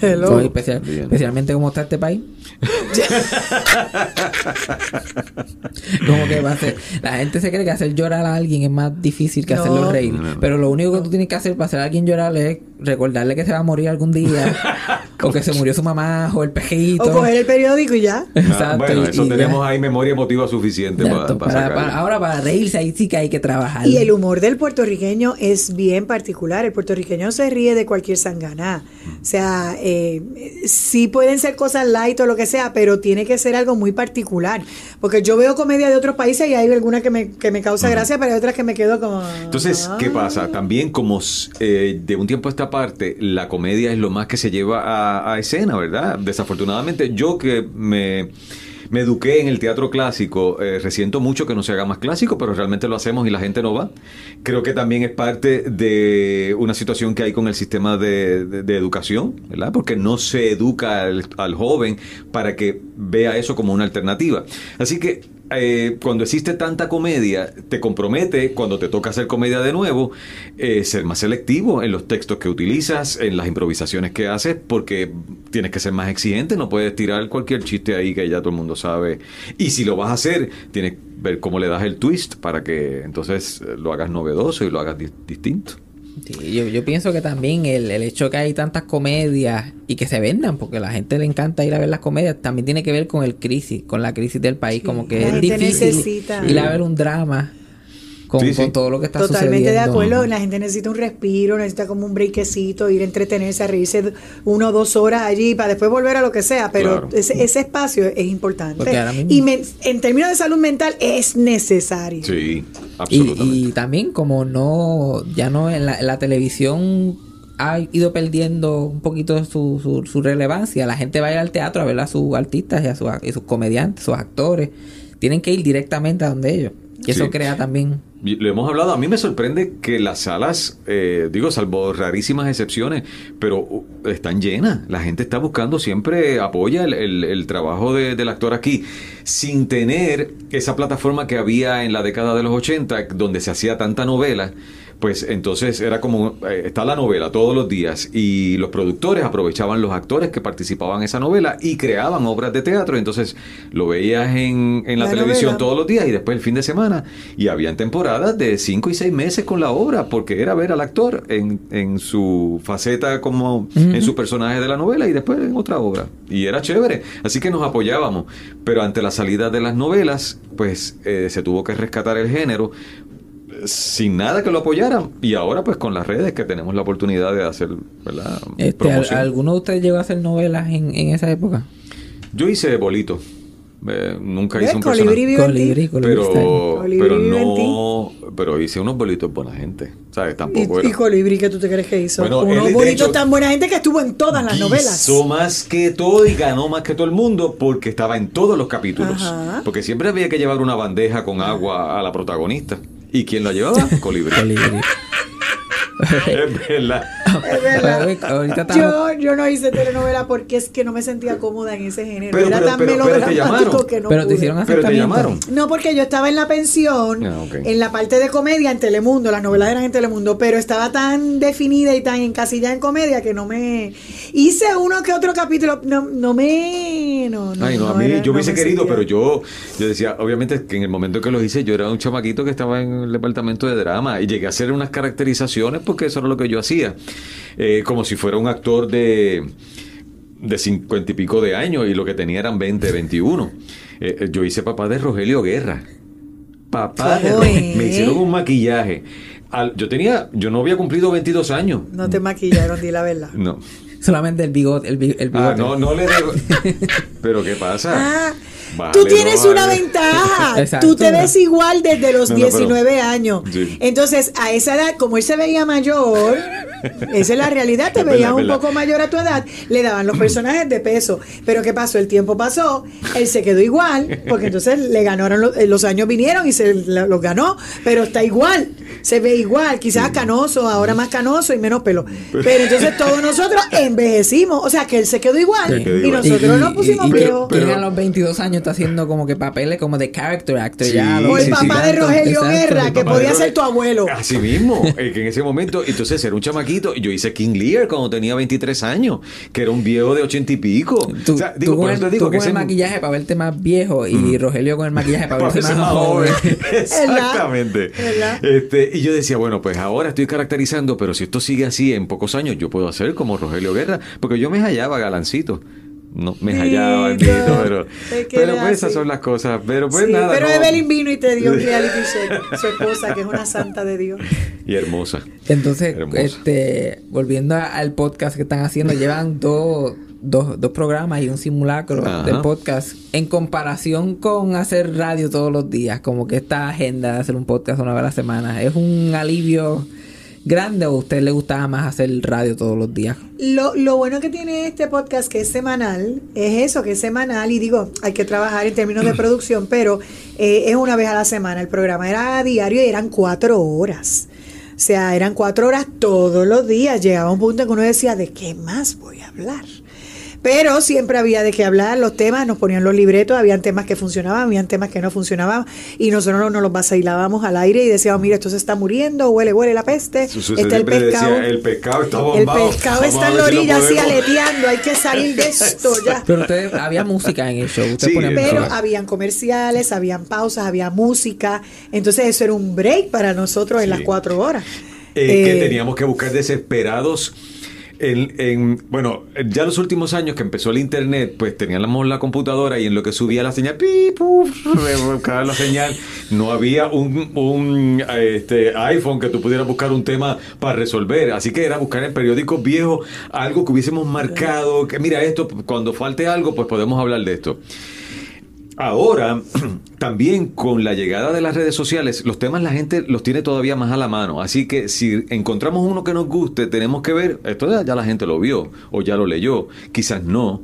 Hello. Especial- especialmente como está este país. como que va a ser. La gente se cree que hacer llorar a alguien es más difícil que No. hacerlo reír. No, no. Pero lo único que tú tienes que hacer para hacer a alguien llorar es recordarle que se va a morir algún día. o que se murió su mamá o el pejito. O coger el periódico y ya. Ah, Exacto, bueno, y- eso y ya. tenemos ahí memoria emotiva suficiente Exacto, para, para- ahora para reírse ahí sí que hay que trabajar. Y el humor del puertorriqueño es bien particular. El puertorriqueño se ríe de cualquier sanganá. O sea, eh, sí pueden ser cosas light o lo que sea, pero tiene que ser algo muy particular. Porque yo veo comedia de otros países y hay alguna que me, que me causa gracia, pero hay otras que me quedo como... Entonces, ¿qué pasa? También como eh, de un tiempo a parte, la comedia es lo más que se lleva a, escena, ¿verdad? Desafortunadamente, yo que me, eduqué en el teatro clásico, eh, resiento mucho que no se haga más clásico, pero realmente lo hacemos y la gente no va. Creo que también es parte de una situación que hay con el sistema de educación, ¿verdad? Porque no se educa al, al joven para que vea eso como una alternativa. Así que eh, cuando existe tanta comedia, te compromete, cuando te toca hacer comedia de nuevo, eh, ser más selectivo en los textos que utilizas, en las improvisaciones que haces, porque tienes que ser más exigente, no puedes tirar cualquier chiste ahí que ya todo el mundo sabe. Y si lo vas a hacer, tienes que ver cómo le das el twist para que entonces eh, lo hagas novedoso y lo hagas di- distinto. Sí, yo, yo pienso que también el, el hecho que hay tantas comedias y que se vendan, porque a la gente le encanta ir a ver las comedias, también tiene que ver con el crisis, con la crisis del país, como que la es gente difícil necesita- ir a ver un drama con, Sí, sí. con todo lo que está Totalmente de sucediendo. acuerdo, la gente necesita un respiro, necesita como un breakcito, ir a entretenerse, a reírse una o dos horas allí para después volver a lo que sea, pero Claro. ese, ese espacio es importante. Y me- en términos de salud mental es necesario. Sí, Y, absolutamente. y también como no, ya no en la, en la televisión ha ido perdiendo un poquito su, su, su relevancia. La gente va a ir al teatro a ver a sus artistas y a sus, y sus comediantes, sus actores. Tienen que ir directamente a donde ellos. Y eso Sí. crea también Lo hemos hablado, a mí me sorprende que las salas, eh, digo, salvo rarísimas excepciones, pero uh, están llenas. La gente está buscando, siempre apoya el, el- el trabajo de- del actor aquí, sin tener esa plataforma que había en la década de los 80, donde se hacía tanta novela. Pues entonces era como, eh, está la novela todos los días y los productores aprovechaban los actores que participaban en esa novela y creaban obras de teatro. Entonces lo veías en, en la, La televisión novela. todos los días y después el fin de semana. Y habían temporadas de cinco y seis meses con la obra porque era ver al actor en, en su faceta como en su personaje de la novela y después en otra obra. Y era chévere. Así que nos apoyábamos. Pero ante la salida de las novelas, pues eh, se tuvo que rescatar el género sin nada que lo apoyaran y ahora pues con las redes que tenemos la oportunidad de hacer ¿verdad? Este. ¿Alguno de ustedes llegó a hacer novelas en, en esa época? yo hice bolito Eh, nunca hice un Colibrí. Colibrí, colibrí pero pero no pero hice unos bolitos buena gente sabes tampoco Y, y Colibrí, ¿qué tú te crees que hizo? Bueno, Unos hecho, tan buena gente que estuvo en todas las novelas. Hizo más que todo y ganó más que todo el mundo porque estaba en todos los capítulos. Ajá. Porque siempre había que llevar una bandeja con agua a la protagonista. ¿Y quién la llevaba? Colibrí. Colibrí. es verdad. Es verdad. Oye, ahorita estamos- Yo, yo no hice telenovela porque es que no me sentía cómoda en ese género. Pero- Era pero- tan pero- te melodramático que no Pero te hicieron Pero te acercamiento. llamaron. No, porque yo estaba en la pensión, Ah, en la parte de comedia en Telemundo, las novelas eran en Telemundo, pero estaba tan definida y tan encasillada en comedia que no me... Hice uno que otro capítulo, no, no me... No, no, Ay, no, a mí era- yo hubiese querido, sentía. pero yo, yo decía, obviamente que en el momento que lo hice, yo era un chamaquito que estaba en el departamento de drama y llegué a hacer unas caracterizaciones porque eso era lo que yo hacía. Eh, como si fuera un actor de de cincuenta y pico de años y lo que tenía eran 20, 21. Eh, eh, yo hice papá de Rogelio Guerra. Papá de ¿Cómo Rogelio. Me hicieron un maquillaje. Al- yo tenía, yo no había cumplido 22 años. No te maquillaron, di la verdad. No. Solamente el bigote. El, el bigote. Ah, no, no le debo. Pero ¿qué pasa? Ah, Vale, tú no tienes vale. una ventaja. Exacto. Tú te ves igual desde los No, no, pero- 19 años. Sí. Entonces, a esa edad, como él se veía mayor, esa es la realidad, te veías un poco mayor a tu edad, le daban los personajes de peso. Pero ¿qué pasó? El tiempo pasó, él se quedó igual, porque entonces le ganaron, los, eh, los años vinieron y se los ganó, pero está igual. Se ve igual, quizás canoso, ahora más canoso y menos pelo. Pero entonces todos nosotros envejecimos, o sea que él se quedó igual Se quedó y igual. nosotros nos pusimos y- viejos. a los 22 años, está haciendo como que papeles como de character actor Sí, ya. o el sí, sí. papá de Rogelio exacto. Guerra, El que podía ser tu abuelo. Así mismo, eh, que en ese momento, entonces era un chamaquito. y Yo hice King Lear cuando tenía 23 años, que era un viejo de 80 y pico. Tú, O sea, tú digo, con por el, eso te tú digo con que el ese- maquillaje para verte más viejo y Rogelio con el maquillaje para para verse verse más joven. Exactamente. ¿Verdad? Este, y yo decía, bueno, pues ahora estoy caracterizando, pero si esto sigue así en pocos años, yo puedo hacer como Rogelio Guerra, porque yo me hallaba galancito. No, me hallaba, pero, pero pues esas son las cosas. Pero pues Sí, nada. pero no. Evelyn vino y te dio un reality check, su esposa, que es una santa de Dios. Y hermosa. Entonces, Hermosa. este, volviendo a- al podcast que están haciendo, llevan dos, dos, dos programas y un simulacro Ajá. de podcast en comparación con hacer radio todos los días, como que esta agenda de hacer un podcast una vez a la semana, ¿es un alivio grande o a usted le gustaba más hacer radio todos los días? Lo, lo bueno que tiene este podcast, que es semanal, es eso, que es semanal. Y digo, hay que trabajar en términos de producción, pero eh, es una vez a la semana. El programa era diario y eran cuatro horas. O sea, eran cuatro horas todos los días. Llegaba un punto en que uno decía, ¿de qué más voy a hablar? Pero siempre había de qué hablar, los temas, nos ponían los libretos, habían temas que funcionaban, habían temas que no funcionaban, y nosotros no nos los vacilábamos al aire y decíamos, mira, esto se está muriendo, huele, huele la peste, Su- su- está el pescado. decía, el pescado está El bombado. pescado Vamos está en la si orilla así podemos". aleteando, hay que salir de esto ya. Pero ustedes, había música en el show, Sí, Pero música. habían comerciales, habían pausas, había música. Entonces eso era un break para nosotros en las cuatro horas. Eh, que Eh, teníamos que buscar desesperados. En, en- bueno, ya los últimos años que empezó el internet, pues teníamos la computadora y en lo que subía la señal, pi, la señal, no había un, un, este, iPhone que tú pudieras buscar un tema para resolver. Así que era buscar en periódicos viejos algo que hubiésemos marcado, que mira esto, cuando falte algo, pues podemos hablar de esto. Ahora, también con la llegada de las redes sociales, los temas la gente los tiene todavía más a la mano. Así que si encontramos uno que nos guste, tenemos que ver, esto ya, la gente lo vio o ya lo leyó, quizás no.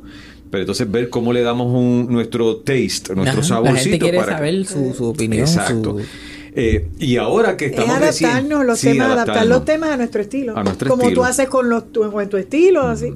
Pero entonces ver cómo le damos un, nuestro taste, nuestro Ajá, saborcito. La gente quiere para saber su, su opinión. Exacto. su- Eh, y ahora que es estamos recién- adaptarnos los sí, temas, adaptar adaptarnos. los temas a nuestro estilo. A nuestro Como estilo. tú haces con los tu, con tu estilo, así.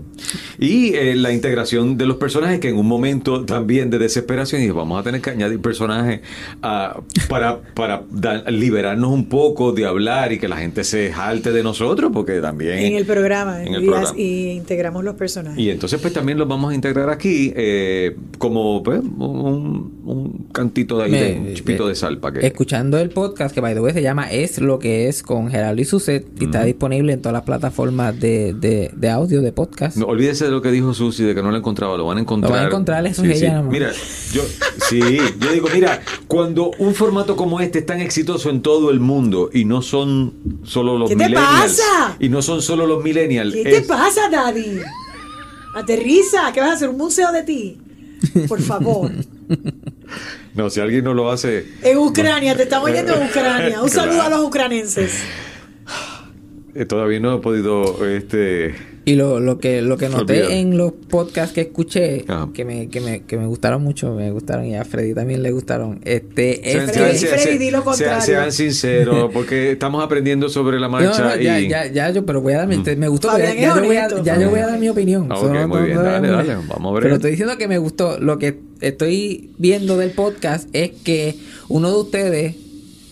Y eh, la integración de los personajes que en un momento también de desesperación y vamos a tener que añadir personajes ah, para, para liberarnos un poco de hablar y que la gente se jalte de nosotros porque también... En el programa. En el y, programa. y integramos los personajes. Y entonces pues también los vamos a integrar aquí eh, como pues, un, un cantito de ahí, Me- de, un chipito eh, de sal para que... Escuchando el podcast que by the way se llama Es lo que es con Gerardo y Suset y está disponible en todas las plataformas de, de, de audio de podcast. No, olvídese de lo que dijo Susi, de que no lo encontraba, lo van a encontrar. Lo van a encontrar, eso Sí, es sí. ella, amor. Mira, yo, sí, yo digo, mira, cuando un formato como este es tan exitoso en todo el mundo y no son solo los ¿Qué te millennials. pasa? Y no son solo los millennials. ¿Qué te pasa, Daddy? Aterriza, ¿qué vas a hacer? ¿Un museo de ti? Por favor. No, si alguien no lo hace. En Ucrania, te estamos yendo en Ucrania. Un saludo a los ucranenses. eh, todavía no he podido. Este, Y lo, lo que lo que noté en los podcasts que escuché, Ajá. que me, que, me, que me gustaron mucho, me gustaron y a Freddy también le gustaron, este sean, es Freddy, que- sean- Freddy, di lo sean- contrario. sean sinceros, porque estamos aprendiendo sobre la marcha. no, ya, y... ya, ya, yo, pero voy a dar mi, me gustó, ya, yo voy a, honesto, ya yo Fabián. voy a dar mi opinión. Ah, So, ok, no- muy no- bien, no- dale, dale, vamos a ver. Pero estoy diciendo que me gustó. Lo que estoy viendo del podcast es que uno de ustedes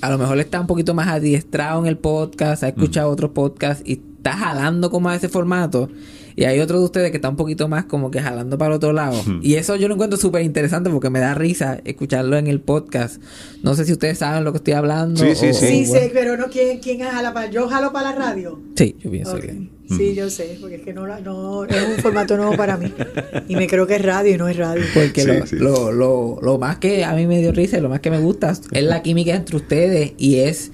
a lo mejor está un poquito más adiestrado en el podcast, ha escuchado otros podcasts y está jalando como a ese formato. Y hay otro de ustedes que está un poquito más como que jalando para el otro lado. Y eso yo lo encuentro súper interesante porque me da risa escucharlo en el podcast. No sé si ustedes saben lo que estoy hablando. Sí, sí, o- sí. Sí, o- sé, pero no, ¿quién, quién jala para? Yo jalo para la radio. Sí, yo pienso que... Sí, yo sé, porque es que no, no es un formato nuevo para mí. Y me creo que es radio y no es radio. Porque Sí, lo, sí. Lo, lo, lo más que a mí me dio risa y lo más que me gusta es la química entre ustedes y es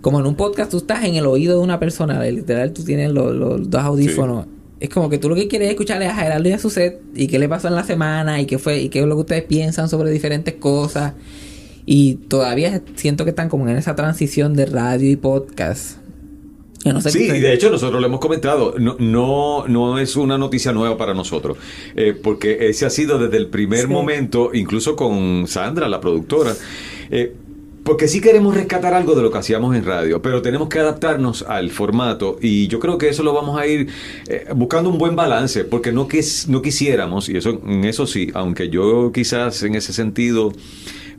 como en un podcast tú estás en el oído de una persona, literal tú tienes los, los dos audífonos. Es como que tú lo que quieres es escucharle a Gerardo y a su set y qué le pasó en la semana y qué fue y qué es lo que ustedes piensan sobre diferentes cosas. Y todavía siento que están como en esa transición de radio y podcast. Yo no sé Sí, de hecho nosotros lo hemos comentado, no, no, no es una noticia nueva para nosotros, eh, porque ese ha sido desde el primer Sí. momento, incluso con Sandra, la productora, eh, porque sí queremos rescatar algo de lo que hacíamos en radio, pero tenemos que adaptarnos al formato y yo creo que eso lo vamos a ir eh, buscando un buen balance, porque no, que, no quisiéramos, y eso, en eso sí, aunque yo quizás en ese sentido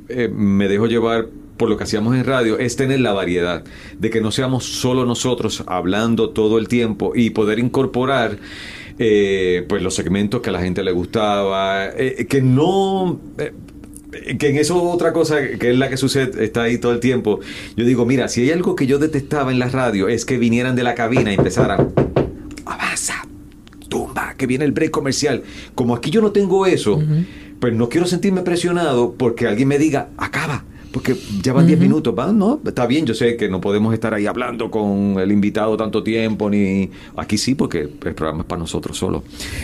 eh, me dejo llevar por lo que hacíamos en radio, es tener la variedad, de que no seamos solo nosotros hablando todo el tiempo y poder incorporar eh, pues los segmentos que a la gente le gustaba, eh, que no... que en eso otra cosa que es la que sucede, está ahí todo el tiempo. Yo digo, mira, si hay algo que yo detestaba en la radio es que vinieran de la cabina y empezaran, avanza, tumba, que viene el break comercial. Como aquí yo no tengo eso, pues no quiero sentirme presionado porque alguien me diga, acaba. Porque ya van 10 minutos, ¿va? No, está bien, yo sé que no podemos estar ahí hablando con el invitado tanto tiempo, ni aquí sí, porque el programa es para nosotros solo.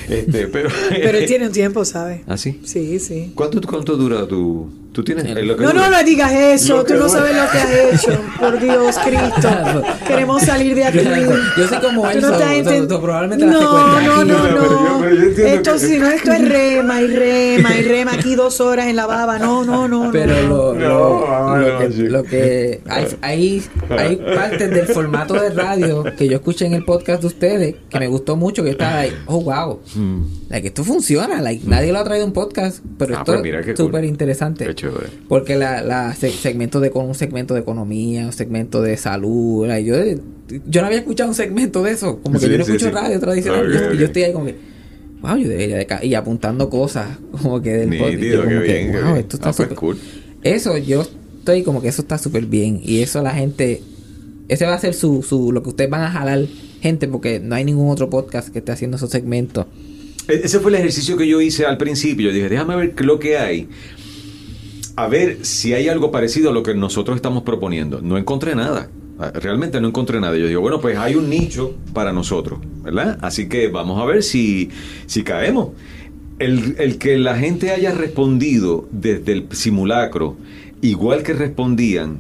Este, pero, tiene un tiempo, ¿sabes? ¿Ah, sí? Sí, sí. ¿Cuánto, cuánto dura tu...? ¿Tú tienes? eh, lo que No, no, no digas eso. Tú no dura. sabes lo que has hecho. Por Dios, Cristo. Queremos salir de aquí. Yo soy como Tú él, no so- estás so- enten- so probablemente la no, no, no, Pero yo- no. pero yo entiendo Esto, que- si no, esto es rema y rema y rema. Aquí dos horas en la baba. No, no, no. Pero no. lo, No, lo, lo que, sí. lo que hay, hay, hay partes del formato de radio que yo escuché en el podcast de ustedes que me gustó mucho que estaba ahí, oh wow, like, esto funciona, like, nadie lo ha traído un podcast, pero Mm. Ah, esto pues es cool. súper interesante. Chévere. Porque la, la se- segmento de con un segmento de economía, un segmento de salud, yo, yo no había escuchado un segmento de eso, como que Sí, yo no sí, escucho sí. radio tradicional, Ok, y yo, yo estoy ahí como que Wow, yo debería de y apuntando cosas como que del podcast. Nítido, Yo como qué que, bien, wow, bien. esto está Ah, pues súper- cool. eso yo estoy como que eso está súper bien y eso la gente ese va a ser su, su lo que ustedes van a jalar gente porque no hay ningún otro podcast que esté haciendo esos segmentos E- Ese fue el ejercicio que yo hice al principio. Dije, déjame ver lo que hay. A ver si hay algo parecido a lo que nosotros estamos proponiendo. No encontré nada. Ah, Realmente no encontré nada. Yo digo, bueno, pues hay un nicho para nosotros, ¿verdad? Así que vamos a ver si, si caemos. El, el que la gente haya respondido desde el simulacro, igual que respondían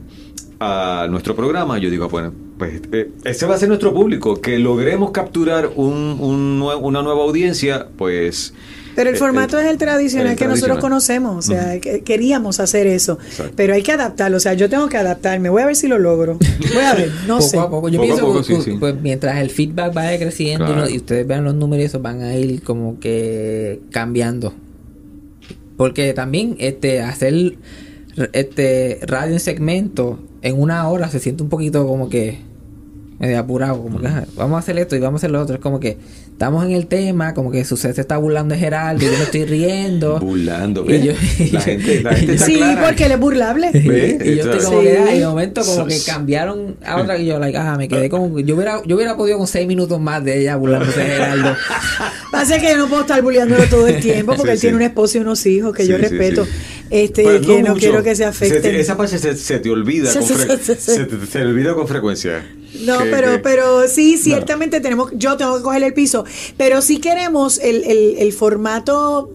a nuestro programa, yo digo, bueno, pues eh, ese va a ser nuestro público. Que logremos capturar un, un una nueva audiencia, pues... Pero el eh, formato eh, es el tradicional el que nosotros conocemos, o sea, que- queríamos hacer eso, Exacto. pero hay que adaptarlo, o sea, yo tengo que adaptarme, voy a ver si lo logro, voy a ver, no poco sé. a poco yo Poco a pienso poco, que, sí, que, sí. pues, mientras el feedback vaya creciendo y no- Claro. y, ustedes vean los números y eso van a ir como que cambiando porque también este hacer este radio en segmento en una hora se siente un poquito como que medio apurado, como que "Ah, vamos a hacer esto y vamos a hacer lo otro. Es como que estamos en el tema, como que su se está burlando de Geraldo, y yo me estoy riendo. Burlando, Y ¿ves? yo- La gente, la gente está Sí, clara. porque él es burlable. Y, Ve, y yo estoy esto- como que, Sí. ah, y de momento como que cambiaron a otra y yo, like, ah, me quedé como, yo hubiera, yo hubiera podido con seis minutos más de ella burlándose de Geraldo. Pasa que yo no puedo estar bulleándolo todo el tiempo porque Sí, él tiene sí. una esposa y unos hijos que Sí, yo respeto, sí. este, Pero que no mucho. quiero que se te- afecten. esa parte se, se te olvida con te, se te olvida con frecuencia. No, Que- pero, que- pero sí, ciertamente tenemos, yo tengo que coger el piso, pero sí queremos el, el, el formato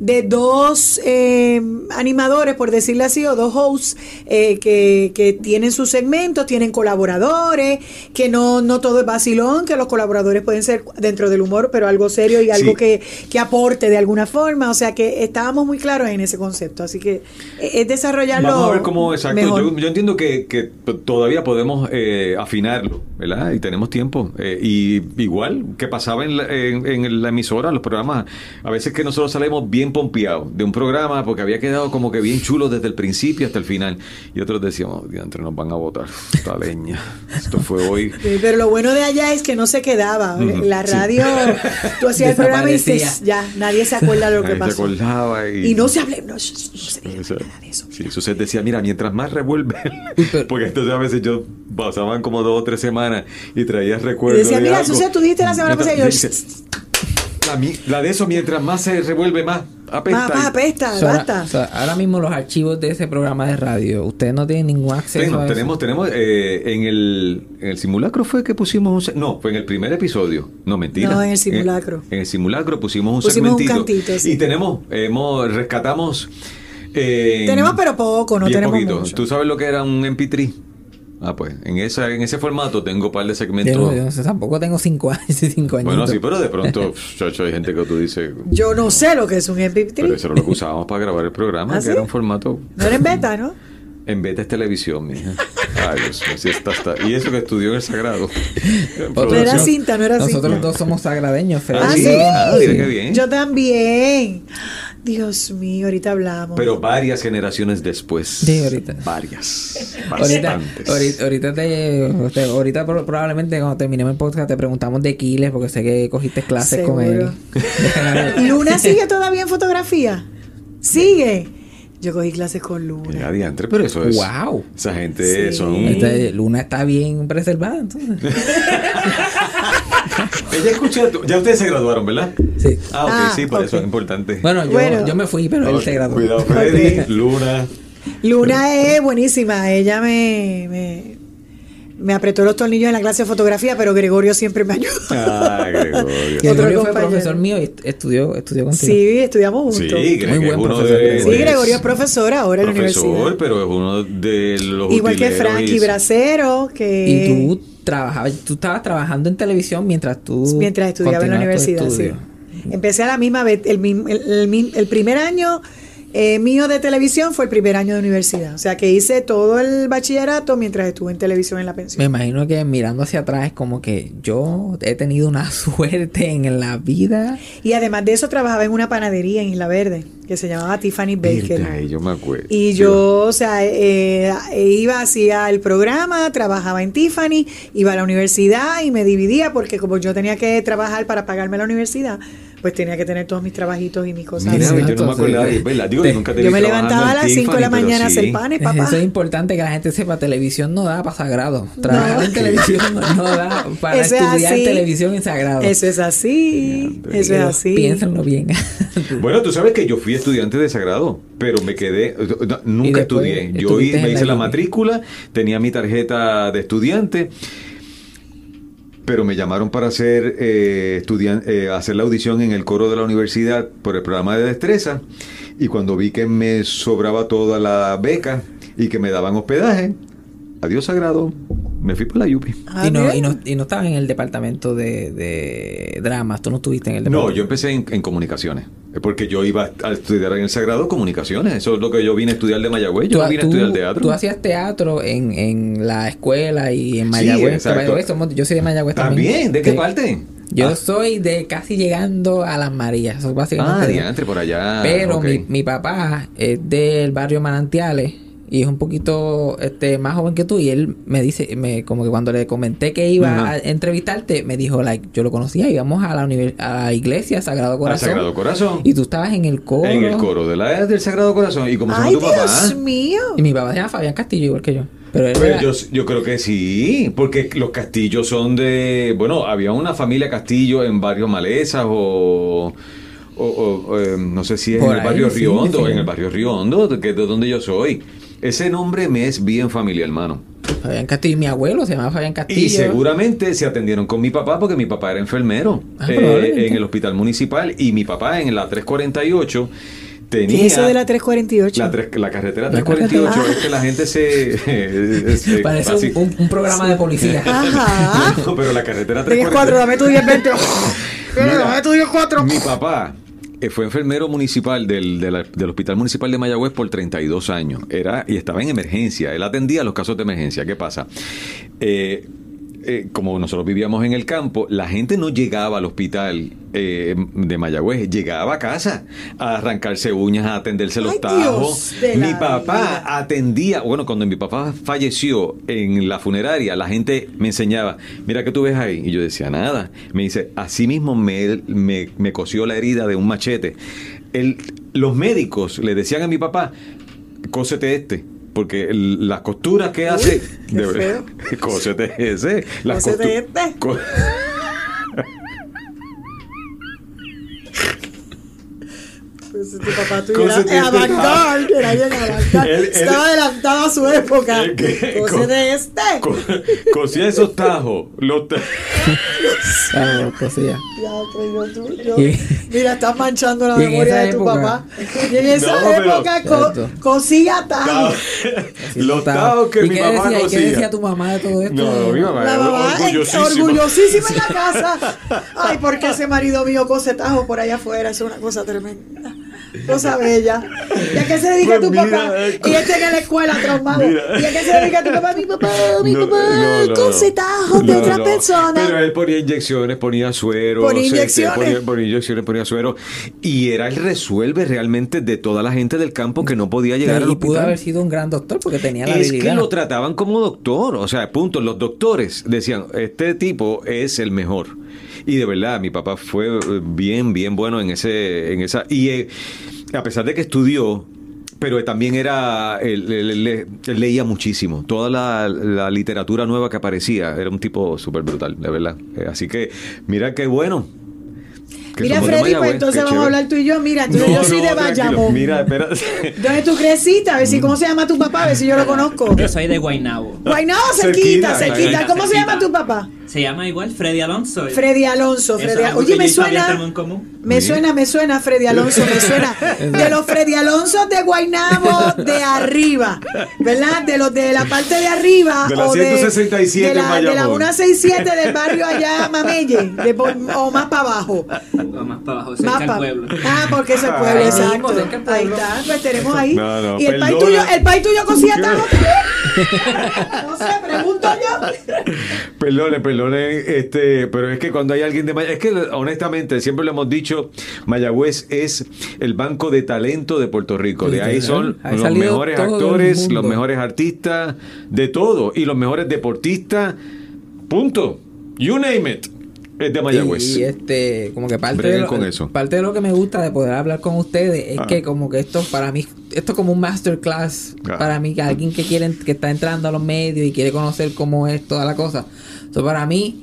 de dos eh, animadores, por decirlo así, o dos hosts eh, que, que tienen sus segmentos, tienen colaboradores, que no, no todo es vacilón, que los colaboradores pueden ser dentro del humor, pero algo serio y algo Sí. que, que aporte de alguna forma. O sea que estábamos muy claros en ese concepto. Así que eh, es desarrollarlo. Vamos a ver cómo, exacto. Yo, yo entiendo que, que todavía podemos eh, afinarlo, ¿verdad? Y tenemos tiempo. Eh, y igual que pasaba en la, en, en la emisora, los programas, a veces que nosotros salimos bien pompeados de un programa porque había quedado como que bien chulo desde el principio hasta el final. Y otros decíamos, entre nos van a votar esta leña. Esto fue hoy. Sí, pero lo bueno de allá es que no se quedaba. La sí. radio, tú hacías el programa y dices, ya, nadie se acuerda de lo que se pasó. acordaba y, Y no se hable, no, no se diga Eso- nada de eso. Sí, Suset decía, mira, mientras más revuelve, porque entonces a veces yo pasaban como dos o tres semanas y traía Y recuerdos. decía, de mira. Suset, tú dijiste la semana pasada y yo, Dice, "Shh, la, mi- la de eso, mientras más se revuelve, más apesta. más, más apesta, So, basta. so, ahora mismo los archivos de ese programa de radio, ustedes no tienen ningún acceso Bueno, a eso. tenemos, tenemos eh, en, el, en el simulacro fue que pusimos un... No, fue en el primer episodio. No, mentira. No, en el simulacro. En, en el simulacro pusimos un Pusimos un segmentito. cantito, sí. Y tenemos, hemos, rescatamos... eh, Tenemos, pero poco, no bien tenemos poquito. mucho. ¿Tú sabes lo que era un MP3? Ah, pues, en, esa, en ese formato tengo un par de Yo, segmentos. yo sé, tampoco tengo cinco años, cinco años. bueno, sí, pero de pronto, chacho, hay gente que tú dices... Yo no sé lo que es un Pero MP3. eso era lo que usábamos para grabar el programa, ¿Ah, que sí? era un formato... No era en beta, ¿no? En vez de televisión, mija. Ay, Dios mío, sí está, está- Y eso que estudió en el Sagrado. No era cinta, no era Nosotros cinta. dos somos sagradeños, Fede. Ah, Ah, sí. ¿sí? Ah, mira qué bien. Yo también. Dios mío, ahorita hablamos. Pero varias generaciones después. Sí, ahorita. Varias. Ahorita, Bastantes. ahorita, ahorita te, te- ahorita pro- probablemente cuando terminemos el podcast te preguntamos de Kiles porque sé que cogiste clases con él. ¿Luna sigue todavía en fotografía? ¿Sigue? Yo cogí clases con Luna. Ya, diantre, pero eso es. Wow. Esa gente Sí. son. Este, Luna está bien preservada, entonces. Ella escucha. tu- Ya ustedes se graduaron, ¿verdad? Sí. Ah, ok, Ah, sí, por eso es importante. Bueno, yo, Bueno. yo me fui, pero él Ok, se graduó. Cuidado, Freddy. Luna. Luna es buenísima. Ella me, me, me apretó los tornillos en la clase de fotografía, pero Gregorio siempre me ayudó. Ah, Gregorio. Otro Gregorio fue profesor mío y est- estudió, estudió contigo. Sí, estudiamos Sí, juntos. Greg Muy buen uno profesor, de. Sí, Gregorio es profesor ahora en la profesor, universidad. pero es uno de los Igual que Frankie y- Bracero, que Y tú trabajabas, tú estabas trabajando en televisión mientras tú mientras estudiaba en la universidad, sí. Empecé a la misma vez, el, mim- el, el mim- el primer año eh, mío de televisión fue el primer año de universidad. O sea que hice todo el bachillerato mientras estuve en televisión en la Me pensión. imagino que mirando hacia atrás es como que yo he tenido una suerte en la vida. Y además de eso trabajaba en una panadería en Isla Verde que se llamaba Tiffany Baker. Ay, yo me acuerdo. Y yo, o sea, eh, eh, iba, hacía el programa, trabajaba en Tiffany, iba a la universidad y me dividía porque como yo tenía que trabajar para pagarme la universidad, pues tenía que tener todos mis trabajitos y mis cosas. Mira, así. yo no me Exacto, acordaba, sí. es verdad. Digo, Te- nunca te Yo me levantaba a las 5 de la mañana a hacer sí. panes, papá. Eso es importante que la gente sepa, televisión no da para sagrado. Trabajar en televisión no, no da para Eso estudiar televisión en sagrado. Eso es así, eso es así. Piénsenlo bien. Bueno, tú sabes que yo fui estudiante de Sagrado, pero me quedé, no, nunca estudié. Yo me hice la matrícula, tenía mi tarjeta de estudiante, pero me llamaron para hacer, eh, estudian- eh, hacer la audición en el coro de la universidad por el programa de destreza, y cuando vi que me sobraba toda la beca y que me daban hospedaje, adiós Sagrado, me fui por la UPI. Ah, y, no, y, no, y no estabas en el departamento de, de dramas, tú no estuviste en el No, departamento. yo empecé en, en comunicaciones, porque yo iba a estudiar en el Sagrado comunicaciones, eso es lo que yo vine a estudiar de Mayagüez, yo Tú, no vine a estudiar teatro. tú hacías teatro en, en la escuela y en Sí, Mayagüez. exacto. Mayagüez somos- yo soy de Mayagüez también. ¿También? ¿De qué Sí. parte? Yo Ah. soy de casi llegando a las Marías. Eso es básicamente. Ah, diantre, por allá. Pero mi, mi papá es del barrio Manantiales y es un poquito este más joven que tú y él me dice me como que cuando le comenté que iba a entrevistarte me dijo like yo lo conocía íbamos a la a la iglesia Sagrado Corazón Sagrado Corazón. y tú estabas en el coro En el coro de la del Sagrado Corazón. ¿Y cómo se Ay, llama tu papá? Dios mío. y mi papá se llama Fabián Castillo igual que yo pero él era- yo, yo creo que sí, porque los castillos son de... Bueno, había una familia Castillo en barrio Malezas o... o- o, eh, no sé si es Por en el ahí, barrio sí, Río Hondo, sí. en el barrio Río Hondo, de, que- de donde yo soy. Ese nombre me es bien familiar, hermano. Fabián Castillo y mi abuelo se llamaba Fabián Castillo Y seguramente se atendieron con mi papá porque mi papá era enfermero Ah, eh, en el hospital municipal y mi papá en la 348 tenía... ¿Qué es eso de la 348? La, tres- la carretera La 348 carretera. es que la gente se... se- parece así- un, programa de policía Ajá. No, pero la carretera 10 348... 4, dame tu 10 20. Mira, Dame tu 10 4. Mi papá eh, fue enfermero municipal del, del Hospital Municipal de Mayagüez por 32 años. Era, y estaba en emergencia. Él atendía los casos de emergencia. ¿Qué pasa? Eh, eh, como nosotros vivíamos en el campo, la gente no llegaba al hospital eh, de Mayagüez, llegaba a casa a arrancarse uñas, a atenderse los tajos. Mi papá vida. atendía, bueno, cuando mi papá falleció en la funeraria, la gente me enseñaba, mira que tú ves ahí. Y yo decía, nada. Me dice, así mismo me, me, me cosió la herida de un machete. El- los médicos le decían a mi papá, cósete este. Porque el- las costuras que hace. feo. Cósete ese. Las Cósete este. co- Pues tu papá tuyo era Cósete este. era bien Estaba adelantado a su época. Cose de este. co- cosía esos tajos. Los ta- Claro, cosilla. Ya, que yo, yo- Mira, estás manchando la memoria de tu época- papá. Y en esa No, época co- cosía tajos. los tajos que ¿Y mi qué mamá decía, ¿Y qué cosía. decía tu mamá de todo esto? No, mi mamá La mamá orgullosísima. orgullosísima en la casa. Ay, porque ese marido mío cose tajos por allá afuera. Es una cosa tremenda. Cosa bella. ¿Y a qué se dedica Pues tu mira, papá? eh, Y este en la escuela traumado. Mira. ¿Y a qué se dedica tu papá? Mi papá, mi No, papá, no, no, con no. cetajos de No, otra no. persona. Pero él ponía inyecciones, ponía suero. Ponía este, inyecciones. ponía, ponía inyecciones, ponía suero. Y era el resuelve realmente de toda la gente del campo que no podía llegar al y pudo hospital. haber sido un gran doctor porque tenía la Es habilidad. que lo trataban como doctor, o sea, punto. Los doctores decían, este tipo es el mejor. Y de verdad, mi papá fue eh, bien, bien bueno en ese, en esa. Y eh, a pesar de que estudió, pero también era, él, él- él- él leía muchísimo. Toda la, la literatura nueva que aparecía, era un tipo súper brutal, de verdad. Eh, así que, mira qué bueno. que Mira, Freddy, pues entonces vamos a hablar tú y yo. Mira, entonces No, yo soy no, de. Bayamón. Mira, espera. ¿Dónde tú creciste? A ver si, ¿cómo se llama tu papá? A ver si yo lo conozco. Yo soy de Guaynabo. Guaynabo, cerquita, Cerquita, cerquita. cerquita, ¿Cómo se llama tu papá? Se llama igual Freddy Alonso. Freddy Alonso. Freddy- algo Oye, me suena. tenemos en común. Me Sí. suena, me suena Freddy Alonso, me suena. De los Freddy Alonso de Guaynabo de arriba, ¿verdad? De los de la parte de arriba. De la o 167 de, la, en de la Bayamón. 167 del barrio allá Mamelle, de o más para abajo. O más para abajo, cerca Más del pa- pueblo. Ah, porque ese pueblo, Ahí exacto. Ahí está, pues tenemos ahí. No, no, y el país tuyo, el país tuyo cosía. No sé, pregunto yo. Perdone, perdone, este, pero es que cuando hay alguien de Mayagüez, es que honestamente, siempre lo hemos dicho, Mayagüez es el banco de talento de Puerto Rico. De ahí son los mejores actores, los mejores artistas, de todo, y los mejores deportistas, punto. You name it. Es de Mayagüez. Y, este, como que parte de, lo, con eso. parte de lo que me gusta de poder hablar con ustedes es Ah. que como que esto para mí, esto es como un masterclass Ah. para mí, que alguien que quiere, que está entrando a los medios y quiere conocer cómo es toda la cosa. Para mí,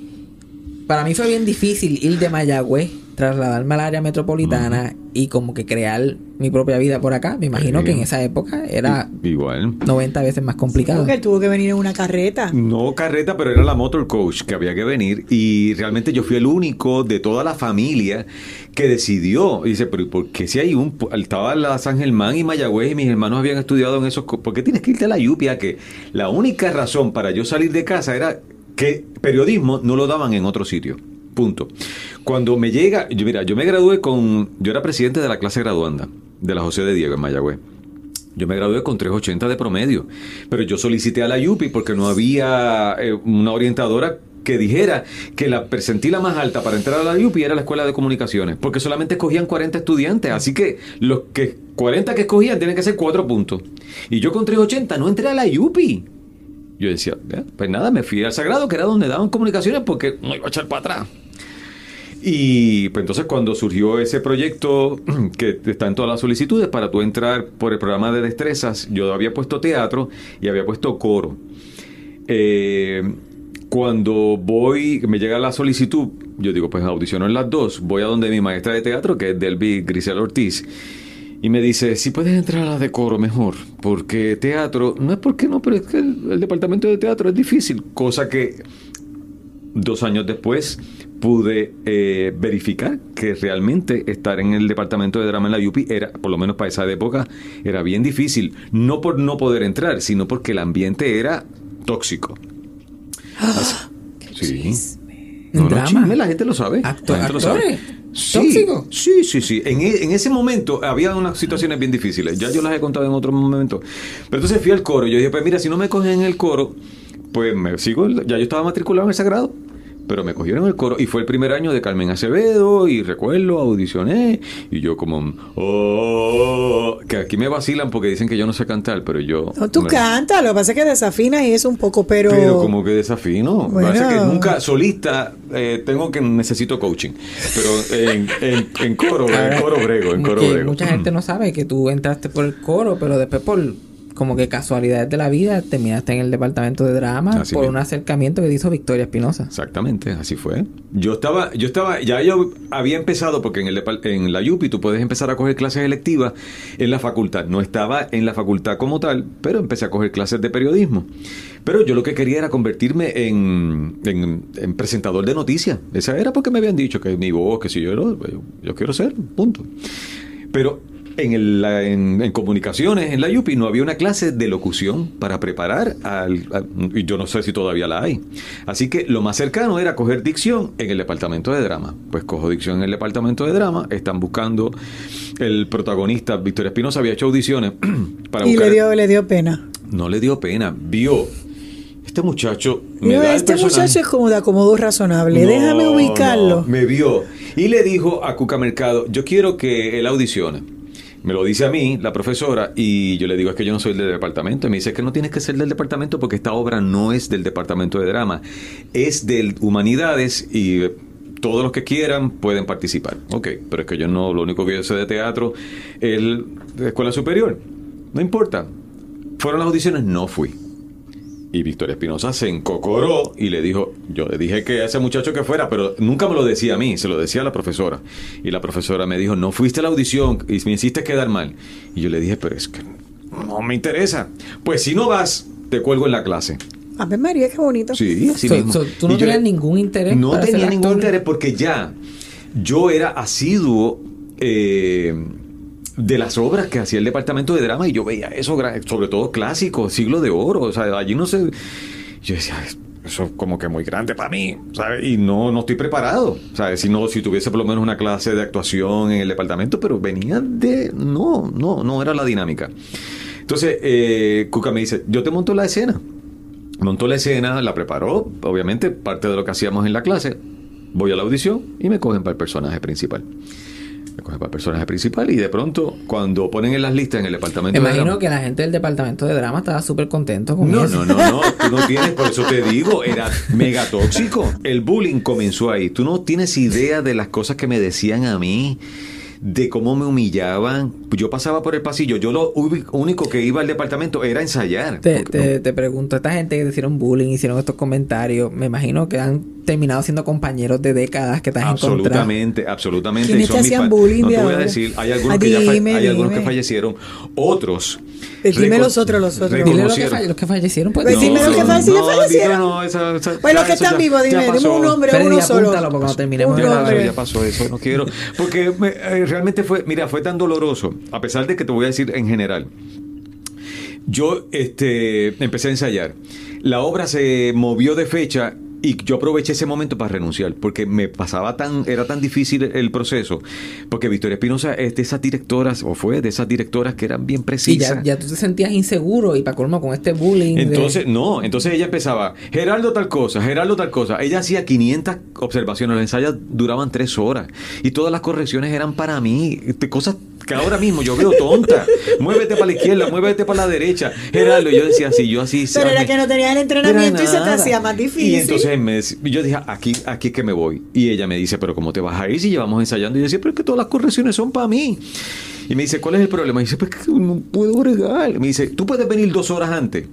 para mí fue bien difícil ir de Mayagüez, trasladarme al área metropolitana y como que crear mi propia vida por acá. Me imagino Sí. que en esa época era Igual. 90 veces más complicado. Porque él tuvo que venir en una carreta. No carreta, pero era la motor coach que había que venir y realmente yo fui el único de toda la familia que decidió. Y dice, pero ¿y ¿por qué si hay un... Estaba la San Germán y Mayagüez y mis hermanos habían estudiado en esos... ¿Por qué tienes que irte a la Yupia? Que la única razón para yo salir de casa era que periodismo no lo daban en otro sitio. Punto. Cuando me llega, mira, yo me gradué con, yo era presidente de la clase graduanda de la José de Diego en Mayagüez. Yo me gradué con 380 de promedio, pero yo solicité a la UPI porque no había eh, una orientadora que dijera que la percentila más alta para entrar a la UPI era la escuela de comunicaciones, porque solamente escogían 40 estudiantes, así que los que 40 que escogían tienen que ser 4 puntos. Y yo con 380 no entré a la UPI. Yo decía, "Ya, pues nada, me fui al Sagrado, que era donde daban comunicaciones, porque no iba a echar para atrás. Y pues entonces cuando surgió ese proyecto que está en todas las solicitudes para tú entrar por el programa de destrezas, yo había puesto teatro y había puesto coro. Eh, cuando voy, me llega la solicitud, yo digo, pues audiciono en las dos, voy a donde mi maestra de teatro, que es Delby Grisel Ortiz, y me dice, si puedes entrar a la de coro mejor, porque teatro, no es porque no, pero es que el, el departamento de teatro es difícil, cosa que dos años después pude eh, verificar que realmente estar en el departamento de drama en la UPI era, por lo menos para esa época, era bien difícil. No por no poder entrar, sino porque el ambiente era tóxico. Así- sí. ¿En No, no, drama? chisme, la gente lo sabe. Acto- La gente lo sabe. ¿Actores? Sí, sí, sí, sí. En, e- en ese momento había unas situaciones bien difíciles. Ya yo las he contado en otro momento. Pero entonces fui al coro. Yo dije, pues mira, si no me cogen en el coro, pues me sigo. Ya yo estaba matriculado en el Sagrado. Pero me cogieron el coro y fue el primer año de Carmen Acevedo y recuerdo, audicioné y yo como, oh, que aquí me vacilan porque dicen que yo no sé cantar, pero yo... No, tú me- cantas, lo que pasa es que desafinas y eso un poco, pero. pero como que desafino. Bueno. Parece que nunca solista eh, tengo que necesito coaching. Pero en, en, en coro, en coro brego, en coro brego. Mucha gente no sabe que tú entraste por el coro, pero después por como que casualidades de la vida terminaste en el departamento de drama Así por un acercamiento que te hizo Victoria Espinosa. Exactamente, así fue. Yo estaba, yo estaba, ya yo había empezado, porque en, el, en la UPI tú puedes empezar a coger clases electivas en la facultad. No estaba en la facultad como tal, pero empecé a coger clases de periodismo. Pero yo lo que quería era convertirme en, en- en presentador de noticias. Esa era porque me habían dicho que mi voz, que si yo, yo, yo quiero ser, punto. Pero en, el- en, en comunicaciones, en la UPI, no había una clase de locución para preparar al, al- Y yo no sé si todavía la hay. Así que lo más cercano era coger dicción en el departamento de drama. Pues cojo dicción en el departamento de drama. Están buscando el protagonista, Victoria Espinosa, había hecho audiciones para Y buscar... le dio, le dio pena. No le dio pena, vio. Este muchacho me da el este muchacho es como de acomodo razonable. No, Déjame ubicarlo. no, me vio y le dijo a Cuca Mercado, yo quiero que él audicione. Me lo dice a mí, la profesora, y yo le digo, es que yo no soy del departamento. Y me dice, es que no tienes que ser del departamento porque esta obra no es del departamento de drama, es del Humanidades y eh, todos los que quieran pueden participar. Ok, pero es que yo no, lo único que yo sé de teatro es la escuela superior. No importa. Fueron las audiciones, no fui. Y Victoria Espinosa se encocoró y le dijo, yo le dije que a ese muchacho que fuera, pero nunca me lo decía a mí, se lo decía a la profesora. Y la profesora me dijo, no fuiste a la audición y me hiciste quedar mal. Y yo le dije, pero es que no me interesa. Pues si no vas, te cuelgo en la clase. A ver, María, qué bonito. Sí, así So- mismo. so, ¿tú no Y tenías ningún interés No para ser tenía ningún actor? interés porque ya yo era asiduo eh, de las obras que hacía el departamento de drama y yo veía eso, sobre todo clásicos, siglo de oro. O sea, allí no sé. Yo decía, eso es como que muy grande para mí, ¿sabes? Y no, no estoy preparado, ¿sabes? Si no, si tuviese por lo menos una clase de actuación en el departamento, pero venía de. No, no, no era la dinámica. Entonces, eh, Cuca me dice, yo te monto la escena. Montó la escena, la preparó, obviamente, parte de lo que hacíamos en la clase. Voy a la audición y me cogen para el personaje principal. Me cogen para el personaje principal y de pronto, cuando ponen en las listas en el departamento Me de imagino drama- que la gente del departamento de drama estaba súper contento con no, eso. no, no, no, tú no tienes, por eso te digo, era mega tóxico. El bullying comenzó ahí. Tú no tienes idea de las cosas que me decían a mí, de cómo me humillaban. Yo pasaba por el pasillo, yo lo único que iba al departamento era ensayar. Te, te, te pregunto, esta gente que hicieron bullying, hicieron estos comentarios, me imagino que han terminado siendo compañeros de décadas que te has encontrado. Absolutamente, absolutamente. ¿Quiénes Y son te hacían bullying No te voy a decir, hay algunos, Ah, que, ya fa- dime, hay algunos que dime. fallecieron, otros. Eh, dime los otros, los otros. Dile lo que, falle- los que fallecieron, pues. Pues dime no, los que no, fallecieron. no, fallecieron. digo, no, esa- esa- Pues los que están ya- vivos, dime, dime un nombre, Freddy, uno solo. apúntalo porque cuando terminemos Ya, pasó eso, no quiero. Porque me- eh, realmente fue, mira, fue tan doloroso, a pesar de que te voy a decir en general. Yo este, empecé a ensayar. La obra se movió de fecha y yo aproveché ese momento para renunciar, porque me pasaba tan, era tan difícil el proceso, porque Victoria Espinosa es de esas directoras, o fue de esas directoras que eran bien Y precisas. ya, ya tú te sentías inseguro y para colmo con este bullying. de- Entonces, no, entonces ella empezaba, Gerardo tal cosa, Gerardo tal cosa. Ella hacía 500 observaciones, los ensayos duraban tres horas y todas las correcciones eran para mí, cosas que ahora mismo yo veo tonta. muévete para la izquierda, muévete para la derecha. Gerardo, y yo decía así, yo así. Pero era me- que no tenías el entrenamiento y se te hacía más difícil. Y entonces me yo dije, aquí, aquí es que me voy. Y ella me dice, pero ¿cómo te vas a ir si llevamos ensayando? Y yo decía, pero es que todas las correcciones son para mí. Y me dice, ¿cuál es el problema? Y dice, pues que no puedo bregar. Me dice, ¿tú puedes venir dos horas antes?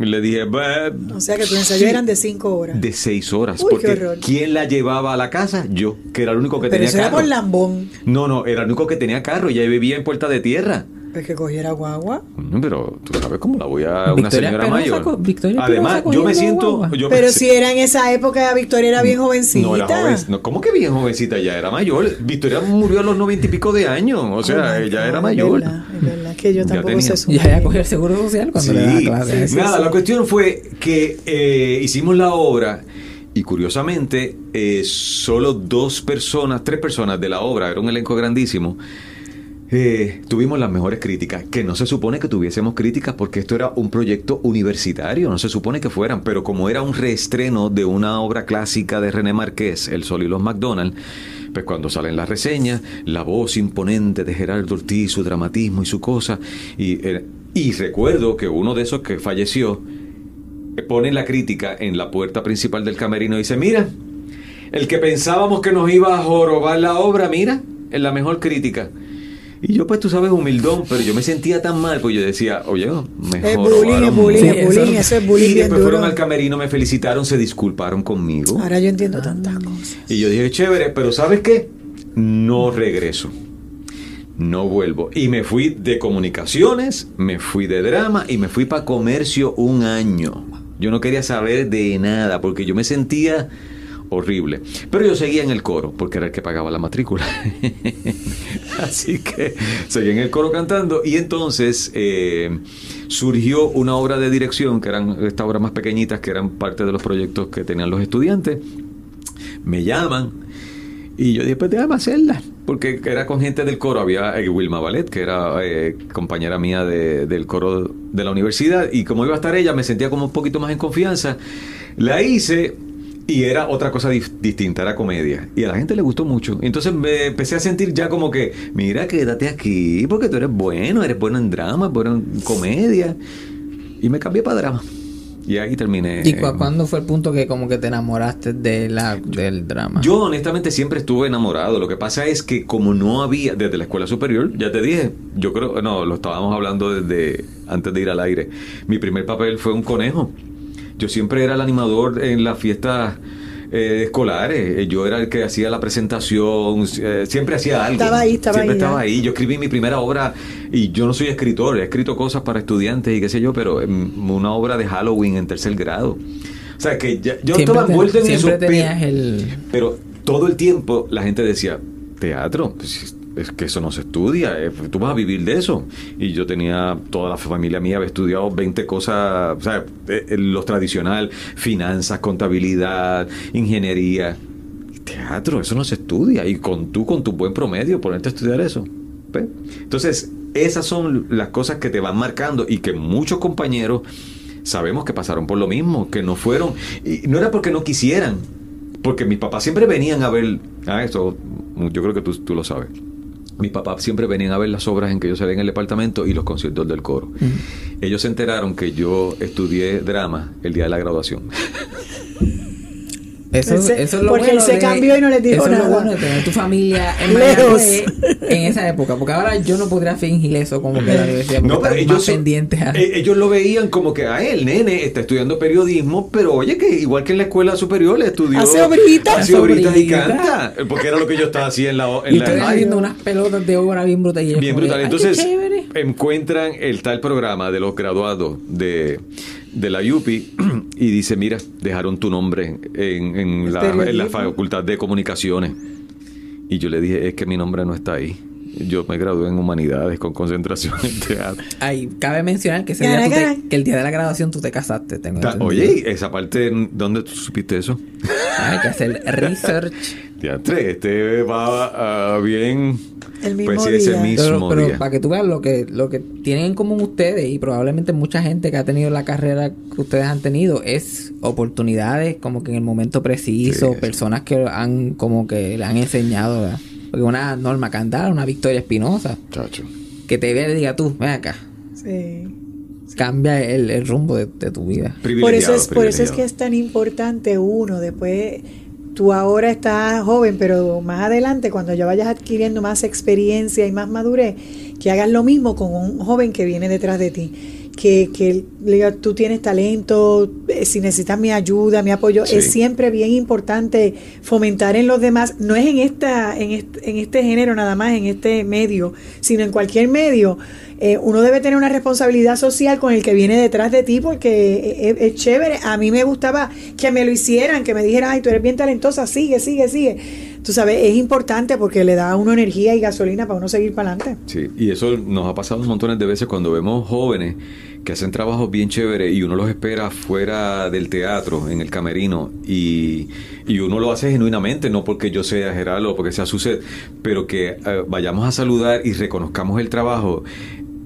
Y le dije, "Bah, O sea que tus ensayos sí". eran de cinco horas. De seis horas. Uy, qué porque horror. ¿quién la llevaba a la casa? Yo, que era el único que Pero tenía eso era carro. por lambón. No, no, era el único que tenía carro. Ella vivía en Puerta de Tierra. Pues que cogiera guagua. No, pero tú sabes cómo la voy a una Victoria señora mayor. Victoria Además, yo me siento. me- Pero si era en esa época, Victoria era bien jovencita. No, era joven. No, ¿Cómo que bien jovencita? Ya era mayor. Victoria murió a los noventa y pico de años. O sea, Oh ella era es mayor. verdad, Es verdad, que yo Ya tampoco tenía. sé su Y ella cogió el seguro social cuando Sí. le daba clase. Sí, Nada, sí. la cuestión fue que eh, hicimos la obra y curiosamente eh, solo dos personas, tres personas de la obra, era un elenco grandísimo, eh, tuvimos las mejores críticas, que no se supone que tuviésemos críticas porque esto era un proyecto universitario, no se supone que fueran, pero como era un reestreno de una obra clásica de René Marqués, El Sol y los McDonald, pues cuando salen las reseñas, la voz imponente de Gerardo Ortiz, su dramatismo y su cosa, y, eh, y recuerdo que uno de esos que falleció, eh, pone la crítica en la puerta principal del camerino y dice, mira, el que pensábamos que nos iba a jorobar la obra, mira, es la mejor crítica. Y yo, pues tú sabes, humildón, pero yo me sentía tan mal, pues yo decía, oye, me Es bullying, es bullying, es bullying, eso- es bullying Y después fueron al camerino, me felicitaron, se disculparon conmigo. Ahora yo entiendo tantas cosas. Y yo dije, chévere, pero ¿sabes qué? No regreso. No vuelvo. Y me fui de comunicaciones, me fui de drama y me fui para comercio un año. Yo no quería saber de nada porque yo me sentía horrible. Pero yo seguía en el coro porque era el que pagaba la matrícula. Así que seguía en el coro cantando y entonces eh, surgió una obra de dirección que eran estas obras más pequeñitas que eran parte de los proyectos que tenían los estudiantes me llaman y yo dije, pues déjame hacerla. porque era con gente del coro. Había eh, Wilma Ballet, que era eh, compañera mía de- del coro de la universidad. Y como iba a estar ella, me sentía como un poquito más en confianza. La hice y era otra cosa distinta, era comedia. Y a la gente le gustó mucho. Entonces me empecé a sentir ya como que, mira, quédate aquí, porque tú eres bueno, eres bueno en drama, bueno en comedia. Y me cambié para drama. Y ahí terminé. ¿Y cu- cuándo fue el punto que como que te enamoraste de la, del drama? Yo honestamente siempre estuve enamorado. Lo que pasa es que como no había desde la escuela superior, ya te dije, yo creo, no, lo estábamos hablando desde antes de ir al aire. Mi primer papel fue un conejo. Yo siempre era el animador en las fiestas eh, escolares. Eh, Yo era el que hacía la presentación, eh, siempre hacía algo. Estaba ahí, estaba siempre ahí, estaba ahí. Yo escribí mi primera obra y yo no soy escritor, he escrito cosas para estudiantes y qué sé yo, pero em, una obra de Halloween en tercer grado. O sea que ya- yo Siempre estaba envuelto en eso. El... pero todo el tiempo la gente decía, teatro, pues, es que eso no se estudia, eh, tú vas a vivir de eso. Y yo tenía, toda la familia mía había estudiado 20 cosas, o sea, eh, eh, los tradicional, finanzas, contabilidad, ingeniería. Teatro, eso no se estudia. Y con tú, con tu buen promedio, ponerte a estudiar eso. Entonces, esas son las cosas que te van marcando y que muchos compañeros sabemos que pasaron por lo mismo, que no fueron, y no era porque no quisieran, porque mis papás siempre venían a ver, ah, eso yo creo que tú, tú lo sabes. Mis papás siempre venían a ver las obras en que yo salía en el departamento y los conciertos del coro. Ellos se enteraron que yo estudié drama el día de la graduación. Eso, Ese- eso es lo porque bueno él se de- cambió y no les dijo eso es nada. lo bueno de tener tu familia en Lejos. Mayagüez en esa época. Porque ahora yo no podría fingir eso como que la universidad. Porque No, pero ellos, más son- pendientes a... eh, ellos lo veían como que, ah, el nene está estudiando periodismo, pero oye, que igual que en la escuela superior le estudió. Hace obritas. Hace obritas y canta. Porque era lo que yo estaba haciendo en la, en y la haciendo unas pelotas de obra bien brutales. Bien como que, brutal. "Ay, qué Entonces, chévere". encuentran el tal programa de los graduados de, de la UPI y dice, mira, dejaron tu nombre en, en El la, en la. Facultad de Comunicaciones. Y yo le dije, es que mi nombre no está ahí. Yo me gradué en Humanidades con concentración en teatro. Ay, cabe mencionar que, ese día Gara, tú te- gara. que el día de la graduación tú te casaste. Tengo Ta-. Oye, esa parte, ¿dónde tú supiste eso? Hay que hacer research. Teatre, este va ah, bien. El mismo pues sí, ese día. mismo Pero, pero día. para que tú veas lo que, lo que tienen en común ustedes y probablemente mucha gente que ha tenido la carrera que ustedes han tenido es oportunidades como que en el momento preciso, sí. personas que han como que le han enseñado. ¿verdad? Porque una Norma Candal, una Victoria Espinosa, Chacho. que te vea y diga tú, ven acá, Sí. cambia el, el rumbo de, de tu vida. Por eso, es, por eso es que es tan importante uno, después tú ahora estás joven, pero más adelante, cuando ya vayas adquiriendo más experiencia y más madurez, que hagas lo mismo con un joven que viene detrás de ti. Que, que le diga, tú tienes talento, eh, si necesitas mi ayuda, mi apoyo, Sí. es siempre bien importante fomentar en los demás, no es en esta, en este, en este género nada más, en este medio, sino en cualquier medio. Eh, uno debe tener una responsabilidad social con el que viene detrás de ti porque es, es chévere. A mí me gustaba que me lo hicieran, que me dijeran, ay, tú eres bien talentosa, sigue, sigue, sigue. Tú sabes, es importante porque le da a uno energía y gasolina para uno seguir para adelante. Sí, y eso nos ha pasado un montones de veces cuando vemos jóvenes que hacen trabajos bien chéveres y uno los espera fuera del teatro, en el camerino, y, y uno lo hace genuinamente, no porque yo sea Gerardo o porque sea Suset, pero que eh, vayamos a saludar y reconozcamos el trabajo.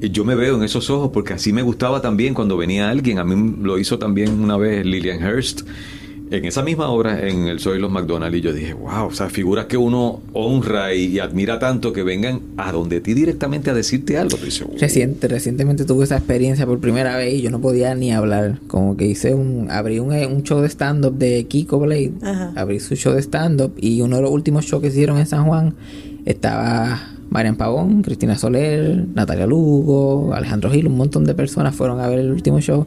Y Yo me veo en esos ojos porque así me gustaba también cuando venía alguien. A mí lo hizo también una vez Lillian Hurst en esa misma obra en el Soy los McDonald's y yo dije, wow, o sea, figuras que uno honra y, y admira tanto que vengan a donde ti directamente a decirte algo. "Wow". Reciente, recientemente tuve esa experiencia por primera vez y yo no podía ni hablar. Como que hice un, abrí un, un show de stand-up de Kiko Blade. Ajá. Abrí su show de stand-up y uno de los últimos shows que hicieron en San Juan estaba Marian Pagón, Cristina Soler, Natalia Lugo, Alejandro Gil, un montón de personas fueron a ver el último show.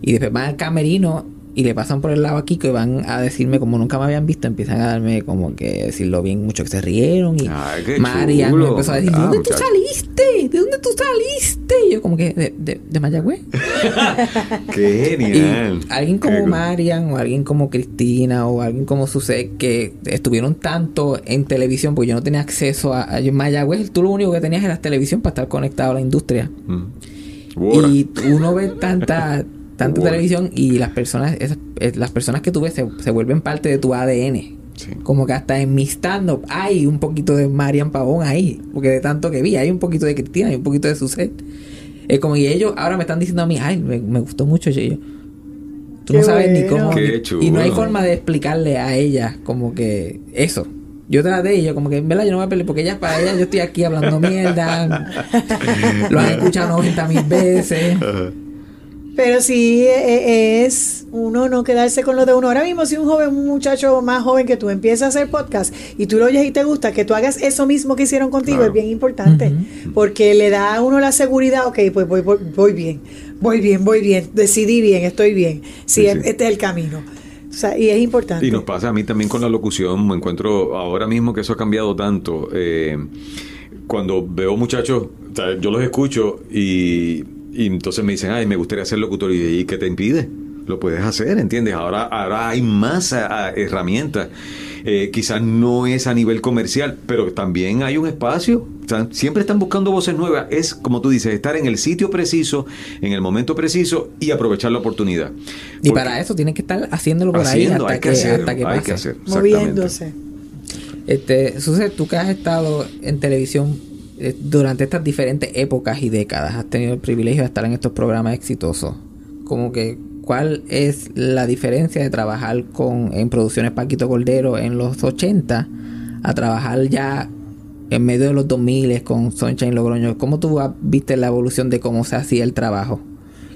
Y después van al camerino y le pasan por el lado a Kiko y van a decirme como nunca me habían visto, empiezan a darme como que decirlo bien mucho que se rieron y Ay, Marian me empezó a decir, ¿de Ah, dónde tú saliste? ¿De dónde tú saliste? Y yo como que, ¿de, de, de Mayagüez? Qué Y genial. alguien como. Marian o alguien como Cristina o alguien como Susé que estuvieron tanto en televisión porque yo no tenía acceso a, a yo Mayagüez, tú lo único que tenías era televisión para estar conectado a la industria. Mm. Y uno ve tanta tanta Ahora. televisión y las personas esas- eh, las personas que tú ves se, se vuelven parte de tu ADN. Sí. Como que hasta en mi stand-up hay un poquito de Marian Pavón ahí. Porque de tanto que vi, hay un poquito de Cristina, hay un poquito de Suset. Es como, y ellos ahora me están diciendo a mí, ay, me, me gustó mucho. Y yo, tú no sabes ni cómo. Qué ni- chulo. y no hay forma de explicarle a ella como que eso. Yo traté y yo como que en verdad yo no voy a pelear porque ella para ella yo estoy aquí hablando mierda. Lo han escuchado 90 mil veces. Pero sí eh, es uno no quedarse con lo de uno. Ahora mismo, si un joven, un muchacho más joven que tú empieza a hacer podcast y tú lo oyes y te gusta, que tú hagas eso mismo que hicieron contigo Claro. es bien importante. Porque le da a uno la seguridad, ok, pues voy, voy, voy bien, voy bien, voy bien, decidí bien, estoy bien. Sí, Sí, es- sí. este es el camino. O sea, y es importante. Y nos pasa a mí también con la locución. Me encuentro ahora mismo que eso ha cambiado tanto. Eh, cuando veo muchachos, o sea, yo los escucho y, y entonces me dicen, ay, me gustaría ser locutor. Y, ¿y qué te impide? Lo puedes hacer, ¿entiendes? Ahora, ahora hay más ah, herramientas. Eh, quizás no es a nivel comercial, pero también hay un espacio. O sea, siempre están buscando voces nuevas. Es, como tú dices, estar en el sitio preciso, en el momento preciso y aprovechar la oportunidad. Y Porque- para eso tienes que estar haciéndolo por haciendo, ahí hasta hay que, hasta que hay pase. que hacer. exactamente. moviéndose. Este, Suce, tú que has estado en televisión eh, durante estas diferentes épocas y décadas, has tenido el privilegio de estar en estos programas exitosos. Como que, ¿cuál es la diferencia de trabajar con en producciones Paquito Cordero en los 80 a trabajar ya en medio de los 2000 con Sunshine Logroño? ¿Cómo tú viste la evolución de cómo se hacía el trabajo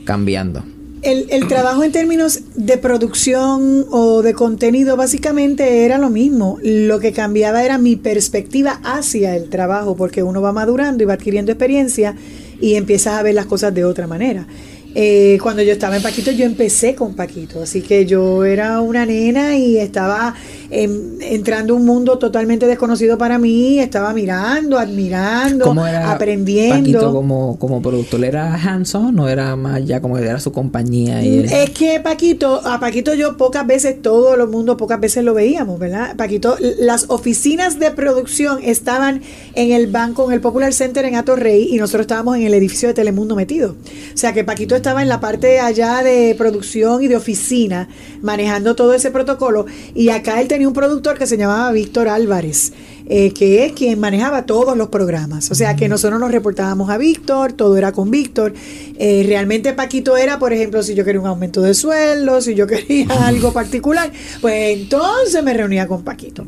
cambiando? El, el trabajo en términos de producción o de contenido básicamente era lo mismo. Lo que cambiaba era mi perspectiva hacia el trabajo, porque uno va madurando y va adquiriendo experiencia y empiezas a ver las cosas de otra manera. Eh, cuando yo estaba en Paquito, yo empecé con Paquito, así que yo era una nena y estaba em, entrando a un mundo totalmente desconocido para mí, estaba mirando, admirando, ¿Cómo era aprendiendo. Paquito como, como productor? ¿Era hands-on no era más ya como era su compañía? Y él- Es que Paquito, a Paquito yo pocas veces, todo el mundo pocas veces lo veíamos, ¿verdad? Paquito, las oficinas de producción estaban en el banco, en el Popular Center en Atorrey y nosotros estábamos en el edificio de Telemundo metido. O sea que Paquito estaba en la parte allá de producción y de oficina, manejando todo ese protocolo y acá él tenía un productor que se llamaba Víctor Álvarez. eh, que es quien manejaba todos los programas. O sea que nosotros nos reportábamos a Víctor, todo era con Víctor. Eh, realmente Paquito era, por ejemplo, si yo quería un aumento de sueldo, si yo quería algo particular, pues entonces me reunía con Paquito.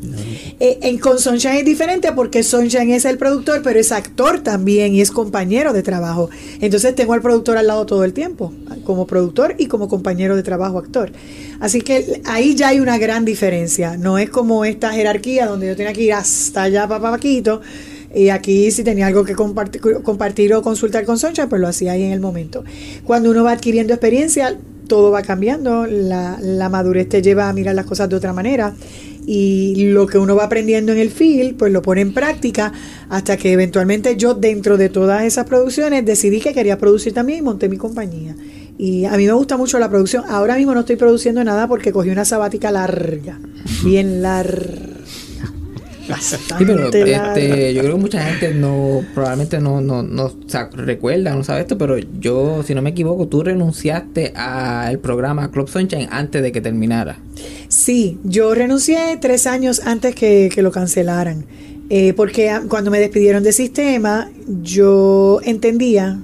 Eh, en, con Sunshine es diferente porque Sunshine es el productor, pero es actor también y es compañero de trabajo. Entonces tengo al productor al lado todo el tiempo, como productor y como compañero de trabajo actor. Así que ahí ya hay una gran diferencia. No es como esta jerarquía donde yo tenía que ir hasta allá para Paquito. Y aquí si tenía algo que compartir, compartir o consultar con Soncha, pues lo hacía ahí en el momento. Cuando uno va adquiriendo experiencia, todo va cambiando, la, la madurez te lleva a mirar las cosas de otra manera y lo que uno va aprendiendo en el field, pues lo pone en práctica hasta que eventualmente yo dentro de todas esas producciones decidí que quería producir también y monté mi compañía. Y a mí me gusta mucho la producción. Ahora mismo no estoy produciendo nada porque cogí una sabática larga, bien larga. Sí, pero este, yo creo que mucha gente no, probablemente no, no, no o sea, recuerda, no sabe esto, pero yo, si no me equivoco, tú renunciaste al programa Club Sunshine antes de que terminara. Sí, yo renuncié tres años antes que, que lo cancelaran, eh, porque cuando me despidieron de sistema, yo entendía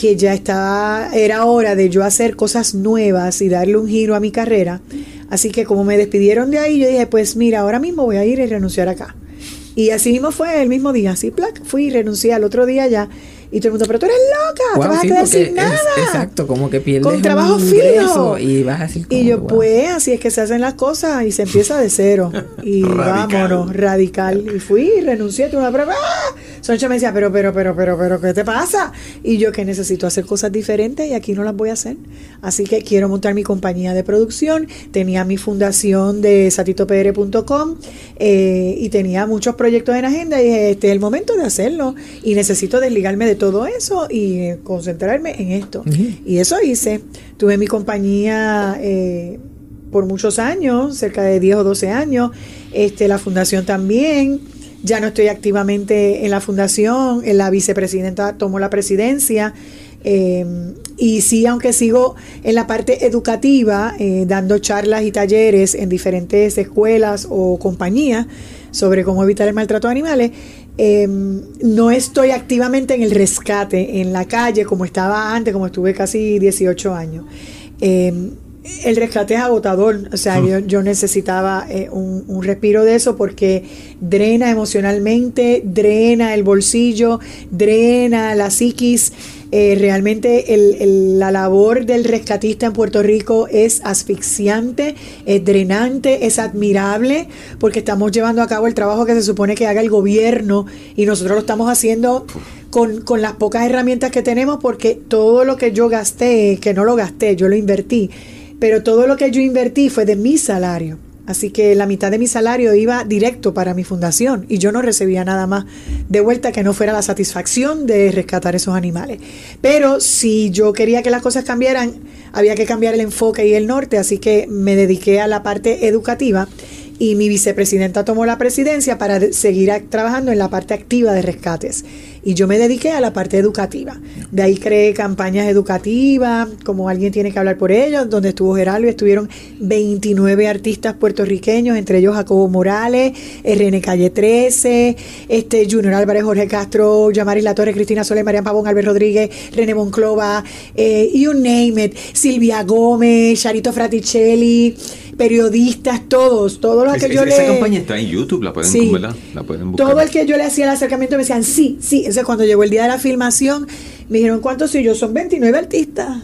que ya estaba, era hora de yo hacer cosas nuevas y darle un giro a mi carrera. Así que como me despidieron de ahí, yo dije, pues mira, ahora mismo voy a ir y renunciar acá. Y así mismo fue el mismo día, así, plac, fui y renuncié al otro día ya. Y todo el mundo, pero tú eres loca, te Wow, vas a quedar sin nada. es- exacto, como que pierdes Con trabajo un fijo. y vas a decir como Y yo, wow. pues, así es que se hacen las cosas y se empieza de cero. Y Radical. vámonos, radical. Y fui y renuncié, tuve una prueba. ¡Ah! Soncha me decía, pero, pero, pero, pero, pero, ¿qué te pasa? Y yo que necesito hacer cosas diferentes y aquí no las voy a hacer. Así que quiero montar mi compañía de producción. Tenía mi fundación de satitopr.com eh, y tenía muchos proyectos en agenda y dije, este es el momento de hacerlo. Y necesito desligarme de todo eso y eh, concentrarme en esto. Y eso hice. Tuve mi compañía eh, por muchos años, cerca de 10 o 12 años. Este, la fundación también. Ya no estoy activamente en la fundación. En la vicepresidenta tomó la presidencia. Eh, y sí, aunque sigo en la parte educativa, eh, dando charlas y talleres en diferentes escuelas o compañías sobre cómo evitar el maltrato de animales, eh, no estoy activamente en el rescate en la calle como estaba antes, como estuve casi 18 años. Eh, el rescate es agotador, o sea, yo, yo necesitaba eh, un, un respiro de eso porque drena emocionalmente, drena el bolsillo, drena la psiquis. Eh, realmente el- el- la labor del rescatista en Puerto Rico es asfixiante, es drenante, es admirable, porque estamos llevando a cabo el trabajo que se supone que haga el gobierno y nosotros lo estamos haciendo con, con las pocas herramientas que tenemos, porque todo lo que yo gasté, que no lo gasté, yo lo invertí, pero todo lo que yo invertí fue de mi salario. Así que la mitad de mi salario iba directo para mi fundación y yo no recibía nada más de vuelta que no fuera la satisfacción de rescatar esos animales. Pero si yo quería que las cosas cambiaran, había que cambiar el enfoque y el norte, así que me dediqué a la parte educativa y mi vicepresidenta tomó la presidencia para seguir trabajando en la parte activa de rescates. Y yo me dediqué a la parte educativa. De ahí creé campañas educativas, como alguien tiene que hablar por ellos, donde estuvo Geraldo y estuvieron 29 artistas puertorriqueños, entre ellos Jacobo Morales, RN Calle 13, este Junior Álvarez, Jorge Castro, Yamaris La Torre, Cristina Soler, Marian Pavón, Albert Rodríguez, René Monclova, eh, you name it, Silvia Gómez, Charito Fraticelli, periodistas, todos, todos los Esa, que yo esa le... campaña está en YouTube, la pueden, Sí. La pueden buscar. Todo el que yo le hacía el acercamiento me decían, sí, sí. Entonces, cuando llegó el día de la filmación, me dijeron, ¿cuántos soy yo? Son 29 artistas.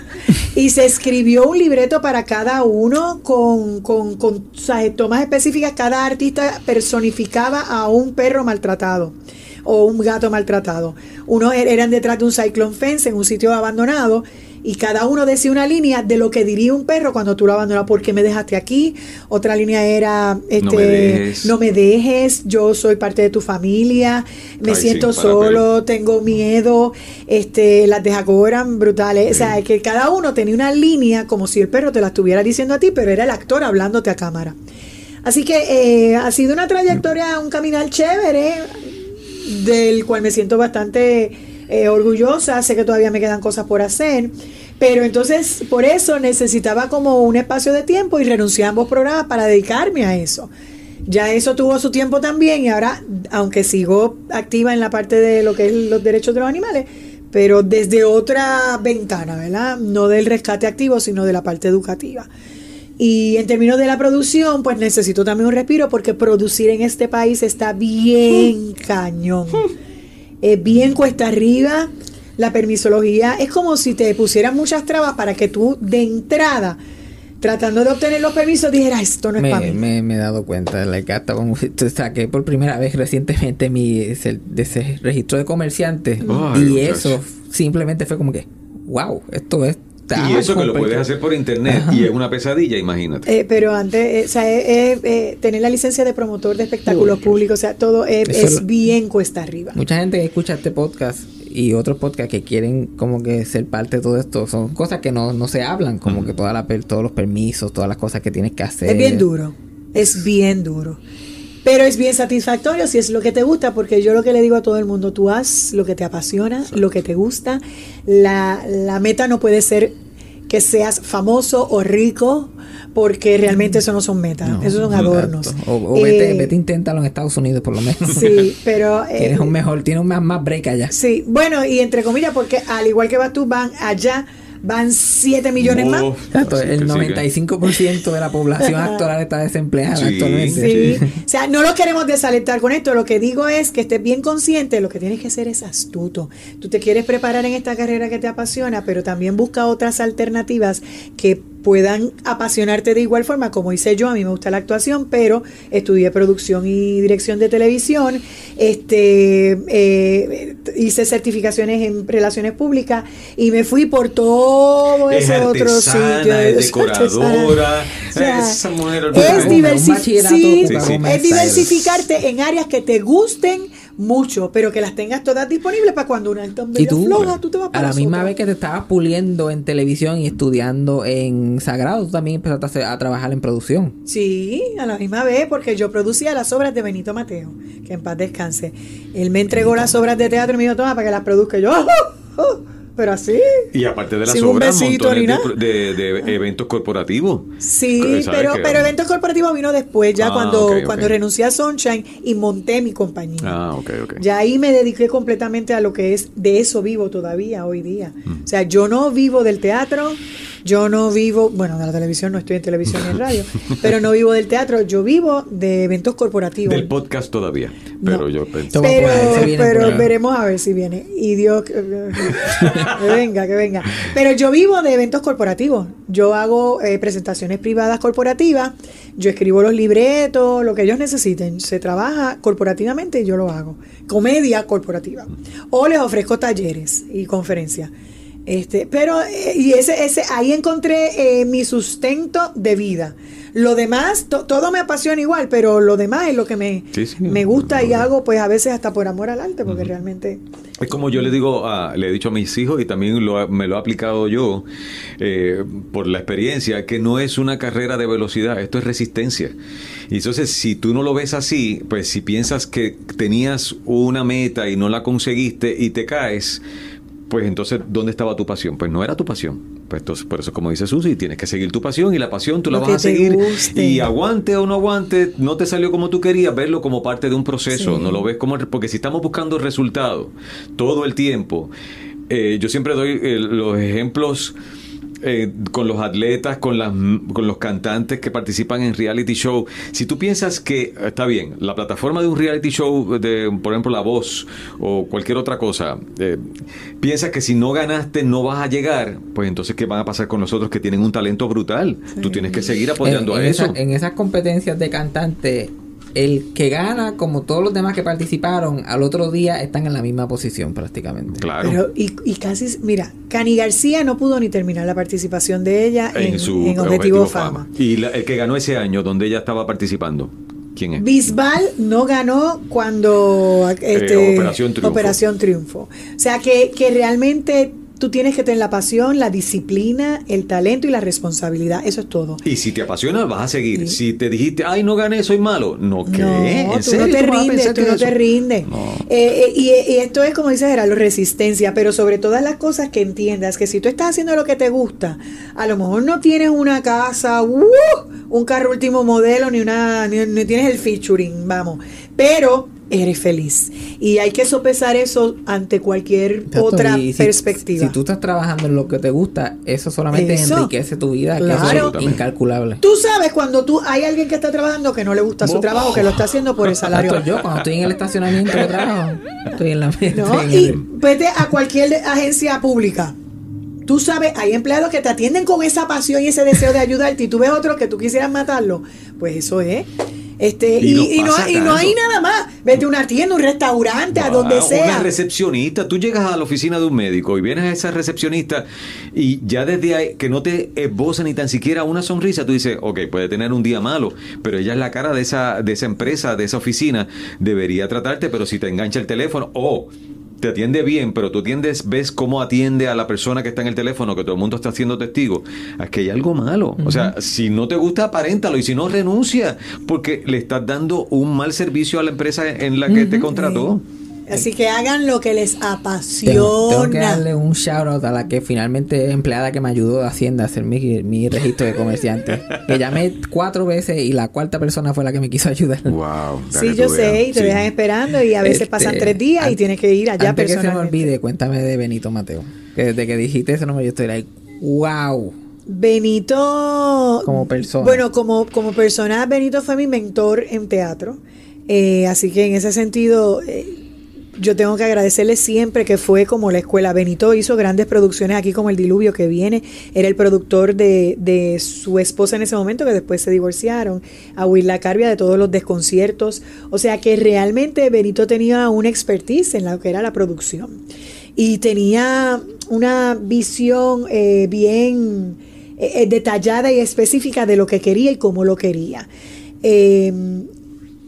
y se escribió un libreto para cada uno con, con, con o sea, tomas específicas. Cada artista personificaba a un perro maltratado o un gato maltratado. Unos er- eran detrás de un cyclone fence en un sitio abandonado y cada uno decía una línea de lo que diría un perro cuando tú lo abandonas. ¿Por qué me dejaste aquí? Otra línea era, este, No me dejes. no me dejes, yo soy parte de tu familia, me Ay, siento solo, tengo miedo, este, las de Jacobo eran brutales, o sea, que cada uno tenía una línea como si el perro te la estuviera diciendo a ti, pero era el actor hablándote a cámara. Así que eh, ha sido una trayectoria, un caminar chévere, del cual me siento bastante eh, orgullosa, sé que todavía me quedan cosas por hacer, pero entonces por eso necesitaba como un espacio de tiempo y renuncié a ambos programas para dedicarme a eso. Ya eso tuvo su tiempo también y ahora, aunque sigo activa en la parte de lo que es los derechos de los animales, pero desde otra ventana, ¿verdad? No del rescate activo, sino de la parte educativa. Y en términos de la producción, pues necesito también un respiro porque producir en este país está bien cañón. Es bien cuesta arriba. La permisología es como si te pusieran muchas trabas para que tú de entrada, tratando de obtener los permisos, dijeras, esto no es para Me, mí. me, me he dado cuenta, like, hasta como saqué por primera vez recientemente mi ese, de ese registro de comerciante Ay, y muchacho. eso simplemente fue como que, wow, esto es Y eso que lo complejo". puedes hacer por internet y es una pesadilla, imagínate. Eh, pero antes, eh, o sea, es- es, eh, tener la licencia de promotor de espectáculos públicos, o sea, todo es, bien cuesta arriba. Mucha gente que escucha este podcast y otros podcasts que quieren como que ser parte de todo esto son cosas que no, no se hablan, como que toda la, per- todos los permisos, todas las cosas que tienes que hacer. Es bien duro, es bien duro. Pero es bien satisfactorio si es lo que te gusta, porque yo lo que le digo a todo el mundo, tú haz lo que te apasiona, lo que te gusta. La, la meta no puede ser que seas famoso o rico, porque realmente eso no son metas, No, esos son exacto. adornos. O, o vete, Eh, vete inténtalo en Estados Unidos por lo menos. Sí, pero... eh, tienes un mejor, tienes un más, más break allá. Sí, bueno, y entre comillas, porque al igual que vas tú, van allá, van 7 millones más. Oh, Exacto, así el que sigue. 95% de la población actual está desempleada Sí, actualmente. Sí. O sea, no lo queremos desalentar con esto. Lo que digo es que estés bien consciente. Lo que tienes que hacer es astuto. Tú te quieres preparar en esta carrera que te apasiona, pero también busca otras alternativas que puedan apasionarte de igual forma, como hice yo. A mí me gusta la actuación, pero estudié producción y dirección de televisión. Este, eh, hice certificaciones en relaciones públicas y me fui por todo Es ese otro sitio. es artesana. decoradora. O sea, Esa mujer es, diversi- sí, diversificarte en áreas que te gusten mucho, pero que las tengas todas disponibles para cuando una está medio tú, floja, tú te vas a para la las misma vez que te estabas puliendo en televisión y estudiando en Sagrado, tú también empezaste a, hacer- a trabajar en producción. Sí, a la misma vez, porque yo producía las obras de Benito Mateo, que en paz descanse. Él me entregó las obras de teatro y me dijo, toma, para que las produzca. Y yo, "Oh, oh, pero así. Y aparte de las obras, montones de, de- de eventos corporativos. Sí, ¿Sabes pero, pero eventos corporativos vino después, ya Ah, cuando, cuando renuncié a Sunshine y monté mi compañía. Ah, ok, ok. Ya ahí me dediqué completamente a lo que es, de eso vivo todavía hoy día. Mm. O sea, yo no vivo del teatro, yo no vivo, bueno, de la televisión, no estoy en televisión ni en radio, pero no vivo del teatro, yo vivo de eventos corporativos. Del podcast todavía. Pero No. yo pensé. Pero, pero veremos a ver si viene. Y Dios, que, que venga, que venga. Pero yo vivo de eventos corporativos. Yo hago eh, presentaciones privadas corporativas. Yo escribo los libretos, lo que ellos necesiten. Se trabaja corporativamente y yo lo hago. Comedia corporativa. O les ofrezco talleres y conferencias. Este, pero eh, y ese, ese, ahí encontré eh, mi sustento de vida. Lo demás, to- todo me apasiona igual, pero lo demás es lo que me, Sí, sí. me gusta y hago, pues a veces hasta por amor al arte, porque realmente Es como yo le digo, a- le he dicho a mis hijos y también lo, me lo he aplicado yo eh, por la experiencia, que no es una carrera de velocidad, esto es resistencia. Y entonces, si tú no lo ves así, pues si piensas que tenías una meta y no la conseguiste y te caes, pues entonces, ¿dónde estaba tu pasión? Pues no era tu pasión. Pues entonces, por eso, como dice Susi, tienes que seguir tu pasión y la pasión tú la Lo vas a seguir. guste. Y aguante o no aguante, no te salió como tú querías, verlo como parte de un proceso, Sí. no lo ves como... Porque si estamos buscando resultados todo el tiempo, eh, yo siempre doy eh, los ejemplos eh, con los atletas, con, las, con los cantantes que participan en reality show. Si tú piensas que, está bien, la plataforma de un reality show, de, por ejemplo, La Voz o cualquier otra cosa, eh, piensas que si no ganaste no vas a llegar, pues entonces, ¿qué van a pasar con nosotros que tienen un talento brutal? Tú tienes que seguir apoyando en, a eso. esa- en esas competencias de cantante, el que gana, como todos los demás que participaron, al otro día están en la misma posición prácticamente. Claro. Pero, y, y casi, mira, Cani García no pudo ni terminar la participación de ella en, en su en Objetivo, Fama. Y la- el que ganó ese año, donde ella estaba participando, ¿quién es? Bisbal no ganó cuando este, Eh, Operación Triunfo. Operación Triunfo. O sea que, que realmente tú tienes que tener la pasión, la disciplina, el talento y la responsabilidad. Eso es todo. Y si te apasiona, vas a seguir. Sí. Si te dijiste, ay, no gané, soy malo. No, ¿qué? No, ¿En tú serio? no te rindes, tú no te rindes. No. Eh, eh, y, y esto es, como dice Gerardo, resistencia, pero sobre todas las cosas que entiendas que si tú estás haciendo lo que te gusta, a lo mejor no tienes una casa, ¡uh! un carro último modelo, ni una ni, ni tienes el featuring, vamos, pero eres feliz. Y hay que sopesar eso ante cualquier Exacto, otra y si- perspectiva. Si tú estás trabajando en lo que te gusta, eso solamente Eso. enriquece tu vida, que Claro. eso es incalculable. Tú sabes cuando tú hay alguien que está trabajando que no le gusta su trabajo, que lo está haciendo por el salario. Exacto, yo cuando estoy en el estacionamiento de trabajo, estoy en la ¿no? estoy en Y el- vete a cualquier agencia pública. Tú sabes, hay empleados que te atienden con esa pasión y ese deseo de ayudarte y tú ves otros que tú quisieras matarlo. Pues eso es. Este, Y y, no, y no hay nada más. Vete a una tienda, un restaurante, a donde Una sea. recepcionista, tú llegas a la oficina de un médico y vienes a esa recepcionista y ya desde ahí que no te esboza ni tan siquiera una sonrisa, tú dices, ok, puede tener un día malo, pero ella es la cara de esa, de esa empresa, de esa oficina, debería tratarte, pero si te engancha el teléfono o te atiende bien, pero tú atiendes, ves cómo atiende a la persona que está en el teléfono, que todo el mundo está haciendo testigo, es que hay algo malo. O sea, si no te gusta, aparéntalo y si no, renuncia, porque le estás dando un mal servicio a la empresa en la que te contrató. Así que hagan lo que les apasiona. tengo que darle un shout out a la que finalmente empleada que me ayudó de Hacienda a hacer mi, mi registro de comerciante. Que llamé cuatro veces y la cuarta persona fue la que me quiso ayudar. Wow. Sí, yo sé, y te dejan esperando y a veces Este, pasan tres días y tienes que ir allá Antes que se me olvide, cuéntame de Benito Mateo. Que desde que dijiste ese nombre yo estoy like, wow. Benito. Como persona. Bueno, como, como persona, Benito fue mi mentor en teatro. Eh, así que en ese sentido, eh, yo tengo que agradecerle siempre que fue como la escuela. Benito hizo grandes producciones aquí, como El Diluvio que viene. Era el productor de, de su esposa en ese momento, que después se divorciaron. A Willa Carbia de todos los desconciertos. O sea que realmente Benito tenía una expertise en lo que era la producción. Y tenía una visión eh, bien eh, eh, detallada y específica de lo que quería y cómo lo quería. Eh,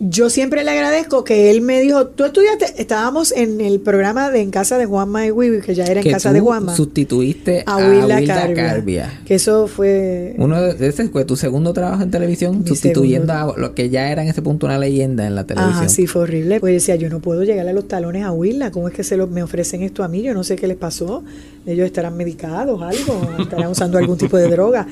yo siempre le agradezco que él me dijo, tú estudiaste, estábamos en el programa de En Casa de Juanma y Wibi, que ya era en Casa tú de Juanma, sustituiste a a Wilda Wilda Carbia, Carbia. Que eso fue... Uno de ese fue tu segundo trabajo en televisión, sustituyendo segundo. a lo que ya era en ese punto una leyenda en la televisión. Ajá, sí, fue horrible. Pues decía, yo no puedo llegarle a los talones a Willa. ¿Cómo es que se lo, me ofrecen esto a mí? Yo no sé qué les pasó. Ellos estarán medicados, algo, estarán usando algún tipo de droga,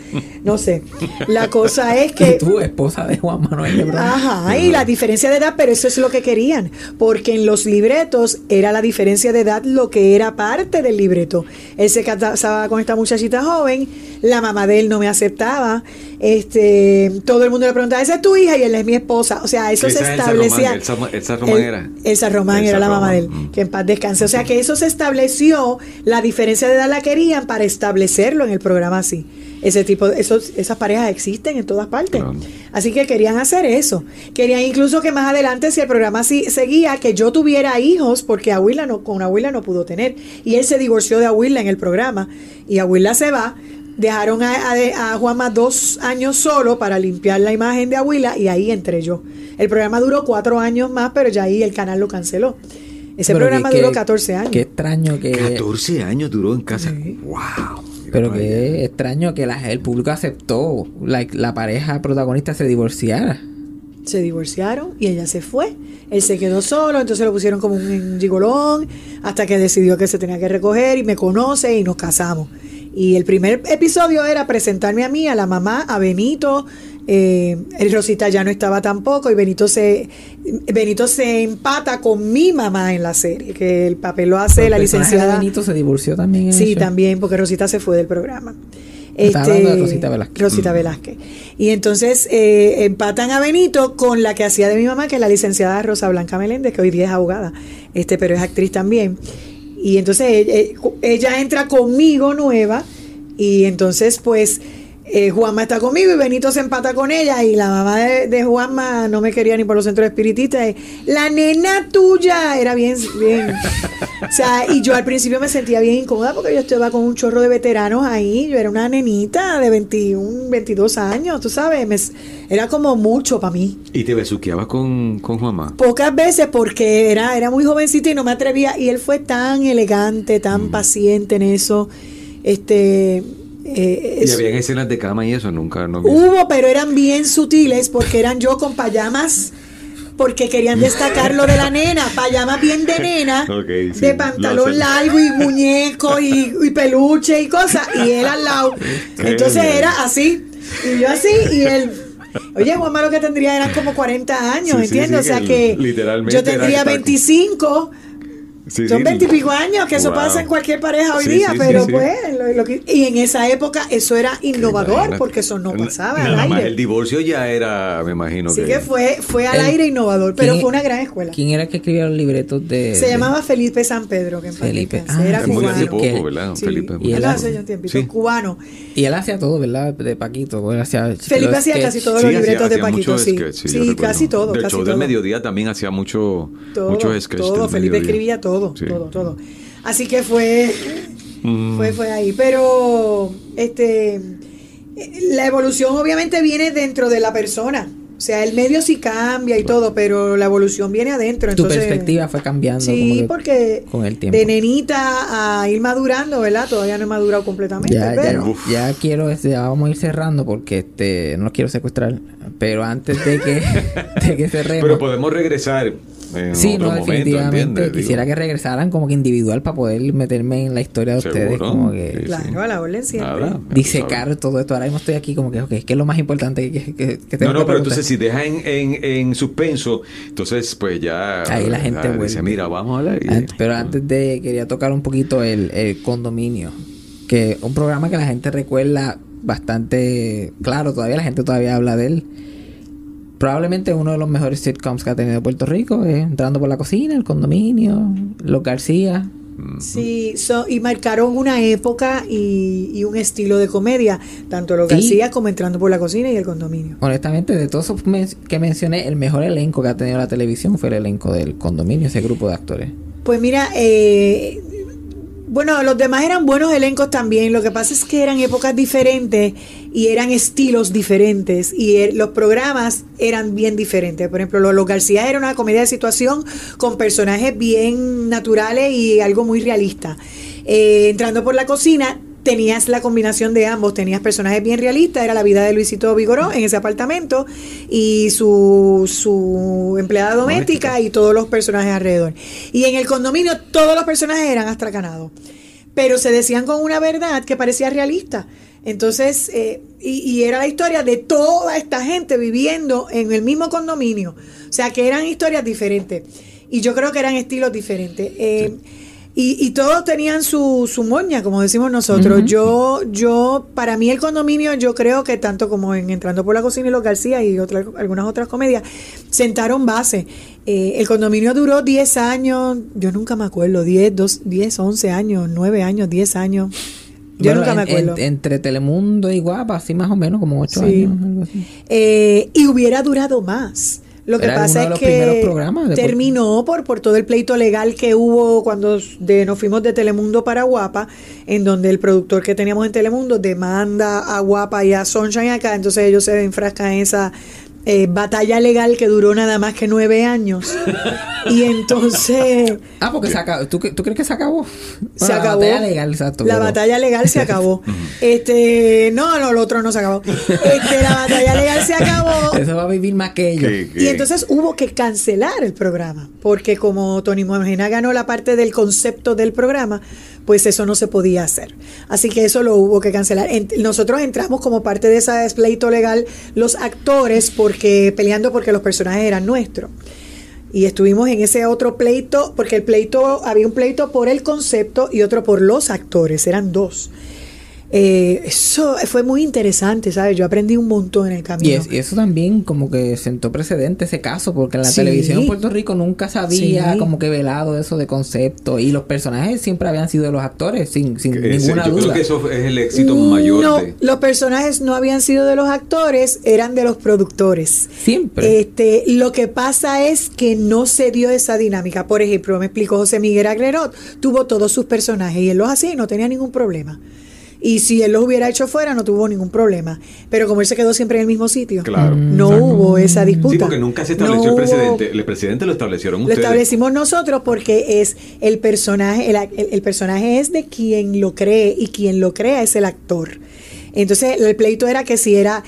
no sé. La cosa es que... Tú, esposa de Juan Manuel. Ajá, y la diferencia de edad, pero eso es lo que querían, porque en los libretos era la diferencia de edad lo que era parte del libreto. Él se casaba con esta muchachita joven, la mamá de él no me aceptaba, este, todo el mundo le preguntaba, esa es tu hija y él es mi esposa, o sea, eso se Elsa establecía. Román, Elsa- Elsa Román El- era. Elsa Román Elsa era la mamá de él, que en paz descanse. O sea que eso se estableció, la diferencia de edad la querían para establecerlo en el programa así. Ese tipo, esos, esas parejas existen en todas partes. Claro. Así que querían hacer eso. Querían incluso que más adelante, si el programa sí seguía, que yo tuviera hijos, porque Abuela no, con Abuela no pudo tener. Y él se divorció de Abuela en el programa. Y Abuela se va. Dejaron a, a, a Juanma dos años solo para limpiar la imagen de Abuela y ahí entré yo. El programa duró cuatro años más, pero ya ahí el canal lo canceló. Ese Pero programa que- duró que- 14 años. Qué extraño que... 14 años duró en casa. ¡Wow! Pero que extraño que la- el público aceptó la, la pareja protagonista se divorciara. se divorciaron y ella se fue. Él se quedó solo, entonces lo pusieron como un gigolón hasta que decidió que se tenía que recoger y me conoce y nos casamos. Y el primer episodio era presentarme a mí, a la mamá, a Benito. Eh, el Rosita ya no estaba tampoco y Benito se Benito se empata con mi mamá en la serie, que el papel lo hace la de licenciada. Benito se divorció también. Sí, también, porque Rosita se fue del programa. De Rosita Velázquez. Rosita Velázquez. Y entonces eh, empatan a Benito con la que hacía de mi mamá, que es la licenciada Rosa Blanca Meléndez, que hoy día es abogada, este, pero es actriz también. Y entonces ella, ella entra conmigo nueva, y entonces pues eh, Juanma está conmigo y Benito se empata con ella y la mamá de, de Juanma no me quería ni por los centros espiritistas. y, la nena tuya era bien, bien. O sea, y yo al principio me sentía bien incómoda porque yo estaba con un chorro de veteranos ahí. Yo era una nenita de 21, 22 años, tú sabes. me- era como mucho para mí. ¿Y te besuqueabas con, con Juanma? Pocas veces porque era, era muy jovencita y no me atrevía. Y él fue tan elegante, tan paciente en eso. Este. Eh, ¿Y habían escenas de cama y eso? Nunca, no. Hubo, pero eran bien sutiles porque eran yo con payamas. Porque querían destacar lo de la nena, payamas bien de nena, sí, de pantalón largo y muñeco y, y peluche y cosas, y él al lado. Entonces era así, y yo así, y él. Oye, Juanma lo que tendría eran como 40 años, Sí, ¿entiendes? sí, o sea que yo tendría que- 25. Sí, Son sí. veintipico años, que eso Wow. pasa en cualquier pareja hoy Sí, día, sí, pero sí, sí. pues, lo- lo que- y en esa época eso era innovador, porque eso no pasaba al Nada más aire. el divorcio ya era, me imagino Así que... que fue, fue al El- aire innovador, pero ¿quién- fue una gran escuela. ¿Quién era el que escribía los libretos de...? Se de- llamaba Felipe San Pedro, que en Felipe. Ah, era cubano. poco, ¿verdad? Sí. Felipe. Y él hace- un tiempito, Sí. cubano. Y él hacía todo, ¿verdad? De Paquito. él hacía Felipe hacía casi todos Sí, los libretos de Paquito, sí. Sí, casi todo, Del show del mediodía también hacía muchos sketches todo. Felipe escribía todo, Sí. todo, todo. Así que fue, Mm. fue, fue ahí. Pero, este, la evolución obviamente viene dentro de la persona. O sea, el medio sí cambia y todo, pero la evolución viene adentro. Tu entonces- perspectiva fue cambiando. como Sí, que porque con el tiempo. de nenita a ir madurando, ¿verdad? Todavía no he madurado completamente, Ya, ya, pero... Uf. ya quiero, este, ya vamos a ir cerrando porque este, no los quiero secuestrar. Pero antes de que, de que cerremos. Pero podemos regresar en Sí, otro no, momento, definitivamente. ¿entiendes? Digo, Quisiera que regresaran como que individual para poder meterme en la historia de ustedes. Seguro, Como que sí. Claro, a la orden siempre. Nada, disecar todo esto. Ahora mismo estoy aquí como que, ok, ¿qué es lo más importante que, que, que tengo No, no, que pero preguntar? entonces si deja en, en, en suspenso, entonces pues ya... Ahí la gente dice, mira, vamos a hablar. y- pero antes de, quería tocar un poquito el, el condominio, que un programa que la gente recuerda bastante claro, todavía la gente todavía habla de él. Probablemente uno de los mejores sitcoms que ha tenido Puerto Rico es Entrando por la Cocina, El Condominio, Los García. Sí, so- y marcaron una época y, y un estilo de comedia, tanto los Sí. García como entrando por la cocina y el condominio. Honestamente, de todos esos men- que mencioné, el mejor elenco que ha tenido la televisión fue el elenco del Condominio, ese grupo de actores. Pues mira, eh, bueno, los demás eran buenos elencos también. Lo que pasa es que eran épocas diferentes y eran estilos diferentes y eh, los programas eran bien diferentes. Por ejemplo, Los García era una comedia de situación con personajes bien naturales y algo muy realista. Eh, entrando por la cocina, tenías la combinación de ambos, tenías personajes bien realistas, era la vida de Luisito Vigoró en ese apartamento y su, su empleada doméstica y todos los personajes alrededor. Y en el condominio todos los personajes eran astracanados. pero se decían con una verdad que parecía realista. Entonces, eh, y, y era la historia de toda esta gente viviendo en el mismo condominio. O sea, que eran historias diferentes. Y yo creo que eran estilos diferentes. Eh, y, y todos tenían su, su moña, como decimos nosotros. Yo, yo, para mí el condominio, yo creo que tanto como en Entrando por la Cocina y los García y otras, algunas otras comedias, sentaron base. Eh, el condominio duró 10 años, yo nunca me acuerdo, 10, 2, 10, 11 años, 9 años, 10 años. Yo Bueno, nunca me acuerdo. en- entre Telemundo y Guapa, así más o menos, como ocho Sí. años. algo así. Eh, y hubiera durado más. Lo que pasa es que terminó por, por todo el pleito legal que hubo cuando de, nos fuimos de Telemundo para Guapa, en donde el productor que teníamos en Telemundo demanda a Guapa y a Sunshine acá, entonces ellos se enfrascan en esa eh, batalla legal que duró nada más que nueve años. y entonces Ah, porque se acabó. ¿Tú, tú crees que se acabó? se Bueno, la acabó. batalla legal, exacto. La pero- batalla legal se acabó. este, no, no, lo otro no se acabó. Este, la batalla legal se acabó. Eso va a vivir más que ellos. Y entonces hubo que cancelar el programa, porque como Tony Monagena ganó la parte del concepto del programa, pues eso no se podía hacer. Así que eso lo hubo que cancelar. En- nosotros entramos como parte de ese pleito legal los actores porque peleando porque los personajes eran nuestros. Y estuvimos en ese otro pleito, porque el pleito, había un pleito por el concepto y otro por los actores, eran dos. Eh, eso fue muy interesante, ¿sabes? Yo aprendí un montón en el camino. Y, es- y eso también como que sentó precedente ese caso, porque en la Sí. televisión en Puerto Rico nunca se había Sí. como que velado eso de concepto y los personajes siempre habían sido de los actores, sin, sin ninguna yo duda. creo que eso es el éxito mayor No, de... los personajes no habían sido de los actores, eran de los productores. Siempre. Este, lo que pasa es que no se dio esa dinámica. Por ejemplo, me explicó José Miguel Agrerot, tuvo todos sus personajes y él los hacía y no tenía ningún problema. Y si él los hubiera hecho fuera, no tuvo ningún problema. Pero como él se quedó siempre en el mismo sitio, Claro. no Exacto. hubo esa disputa. Sí, porque nunca se estableció No el hubo- presidente. El presidente lo establecieron lo ustedes. establecimos nosotros porque es el personaje, el, el- el personaje es de quien lo cree y quien lo crea es el actor. Entonces el pleito era que si era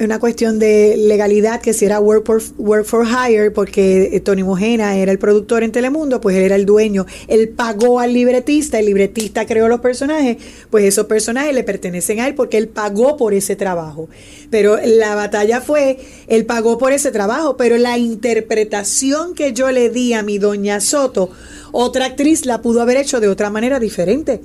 una cuestión de legalidad, que si era work for, work for hire, porque eh, Tony Mojena era el productor en Telemundo, pues él era el dueño. Él pagó al libretista, el libretista creó los personajes, pues esos personajes le pertenecen a él porque él pagó por ese trabajo. Pero la batalla fue, él pagó por ese trabajo, pero la interpretación que yo le di a mi doña Soto, otra actriz la pudo haber hecho de otra manera diferente.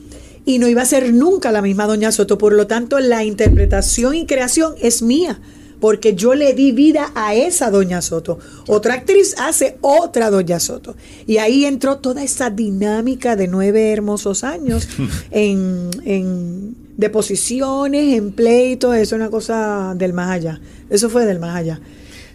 Y no iba a ser nunca la misma doña Soto. Por lo tanto, la interpretación y creación es mía. Porque yo le di vida a esa doña Soto. Otra actriz hace otra doña Soto. Y ahí entró toda esa dinámica de nueve hermosos años en, en deposiciones, en pleitos. Eso es una cosa del más allá. Eso fue del más allá.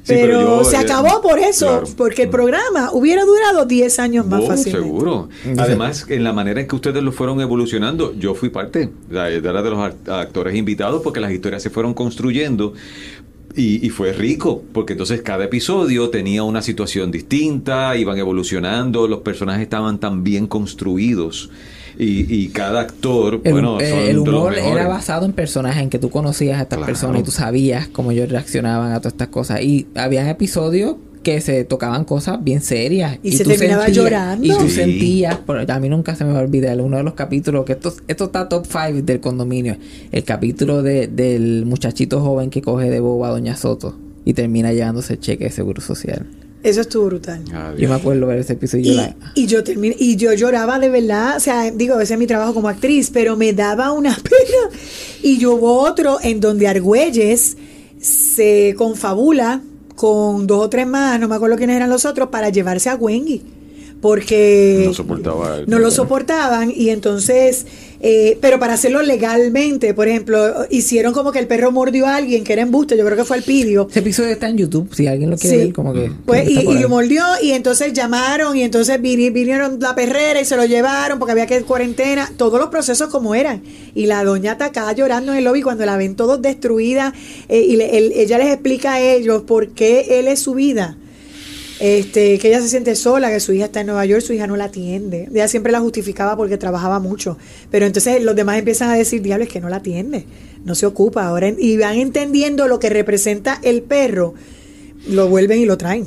Sí, pero pero yo, se eh, acabó por eso, claro. porque el programa hubiera durado 10 años más Oh, fácilmente. seguro. Además, en la manera en que ustedes lo fueron evolucionando, yo fui parte la- era de los act- actores invitados porque las historias se fueron construyendo. Y, y fue rico, porque entonces cada episodio tenía una situación distinta, iban evolucionando, los personajes estaban tan bien construidos. Y, y cada actor, El, bueno, eh, son el los humor era basado en personajes en que tú conocías a estas Claro. personas y tú sabías cómo ellos reaccionaban a todas estas cosas. Y habían episodios que se tocaban cosas bien serias. Y se tú terminaba llorando. Y tú Sí. sentías, pero a mí nunca se me va a olvidar uno de los capítulos, que esto, esto está top 5 del condominio. El capítulo de, del muchachito joven que coge de boba a Doña Soto y termina llevándose el cheque de seguro social. Eso estuvo brutal. Adiós. Yo me acuerdo ver ese episodio. y Y, la- y yo terminé, y yo lloraba de verdad, o sea, digo, ese es mi trabajo como actriz, pero me daba una pena. Y yo hubo otro en donde Argüelles se confabula con dos o tres más, no me acuerdo quiénes eran los otros, para llevarse a Wengi. Porque No soportaba el- no lo soportaban y entonces, eh, pero para hacerlo legalmente, por ejemplo, hicieron como que el perro mordió a alguien que era embuste, yo creo que fue el pidio. Ese episodio está en YouTube, si alguien lo quiere Sí. ver, como que... Pues, y, lo mordió y entonces llamaron y entonces vini- vinieron la perrera y se lo llevaron porque había que cuarentena, todos los procesos como eran. Y la doña atacada llorando en el lobby cuando la ven todos destruida eh, y le- él- ella les explica a ellos por qué él es su vida. Este, que ella se siente sola, que su hija está en Nueva York, su hija no la atiende. Ella siempre la justificaba porque trabajaba mucho. Pero entonces los demás empiezan a decir, diablo, es que no la atiende, no se ocupa. ahora Y van entendiendo lo que representa el perro, lo vuelven y lo traen.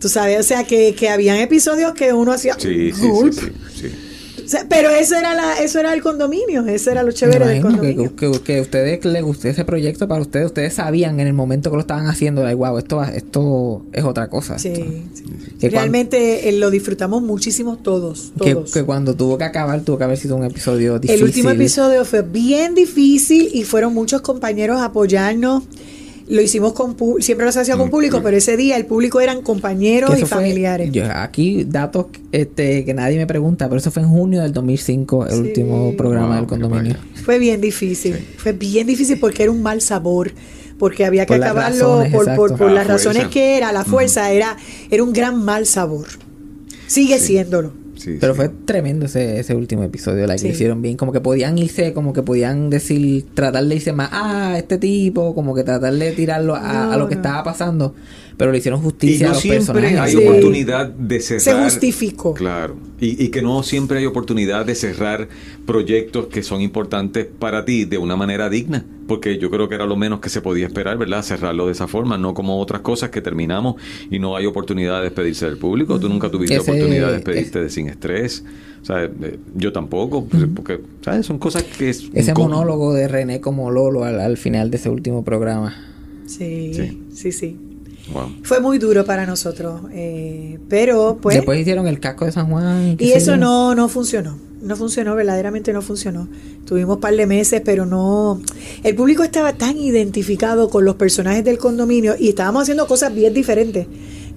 Tú sabes, o sea, que, que habían episodios que uno hacía... Sí, sí, sí, gulp. sí, sí. O sea, pero eso era la, eso era el condominio, eso era lo chévere del condominio. que, que, que ustedes les gustó ese proyecto para ustedes, ustedes sabían en el momento que lo estaban haciendo, like, wow, esto, esto es otra cosa. Sí, sí. Que Realmente eh, lo disfrutamos muchísimo todos, Que, todos. que cuando tuvo que acabar, tuvo que haber sido un episodio difícil. El último episodio fue bien difícil y fueron muchos compañeros a apoyarnos. Lo hicimos con pu- siempre lo hacía con público, pero ese día el público eran compañeros y fue- familiares. yo- aquí datos este, que nadie me pregunta, pero eso fue en junio del 2005, el Sí. último programa Wow, del condominio. Fue bien difícil, fue bien difícil porque era un mal sabor, porque había que Por acabarlo razones, por, por, las razones que era, la fuerza era, era un gran mal sabor. Sigue Sí. siéndolo. Sí, Pero sí. fue tremendo ese, ese último episodio, la que Sí. hicieron bien, como que podían irse, como que podían decir, tratar de irse más, ah, este tipo, como que tratar de tirarlo a, No, a lo que no. estaba pasando, pero le hicieron Y justicia a los siempre personajes. hay Sí. oportunidad de cerrar. Se justificó. Claro. Y, y que no siempre hay oportunidad de cerrar proyectos que son importantes para ti de una manera digna. Porque yo creo que era lo menos que se podía esperar, ¿verdad? Cerrarlo de esa forma, no como otras cosas que terminamos y no hay oportunidad de despedirse del público. Tú nunca tuviste Ese- oportunidad de despedirte de sin estrés. O sea, eh, yo tampoco. pues, Porque, ¿sabes? Son cosas que es. Ese monólogo de René como Lolo al, al final de ese último programa. Sí, Sí. sí, sí. Wow. Fue muy duro para nosotros, eh, pero pues... Después hicieron el casco de San Juan. Y eso no, no funcionó. No funcionó, verdaderamente no funcionó. Tuvimos un par de meses, pero no. El público estaba tan identificado con los personajes del condominio y estábamos haciendo cosas bien diferentes.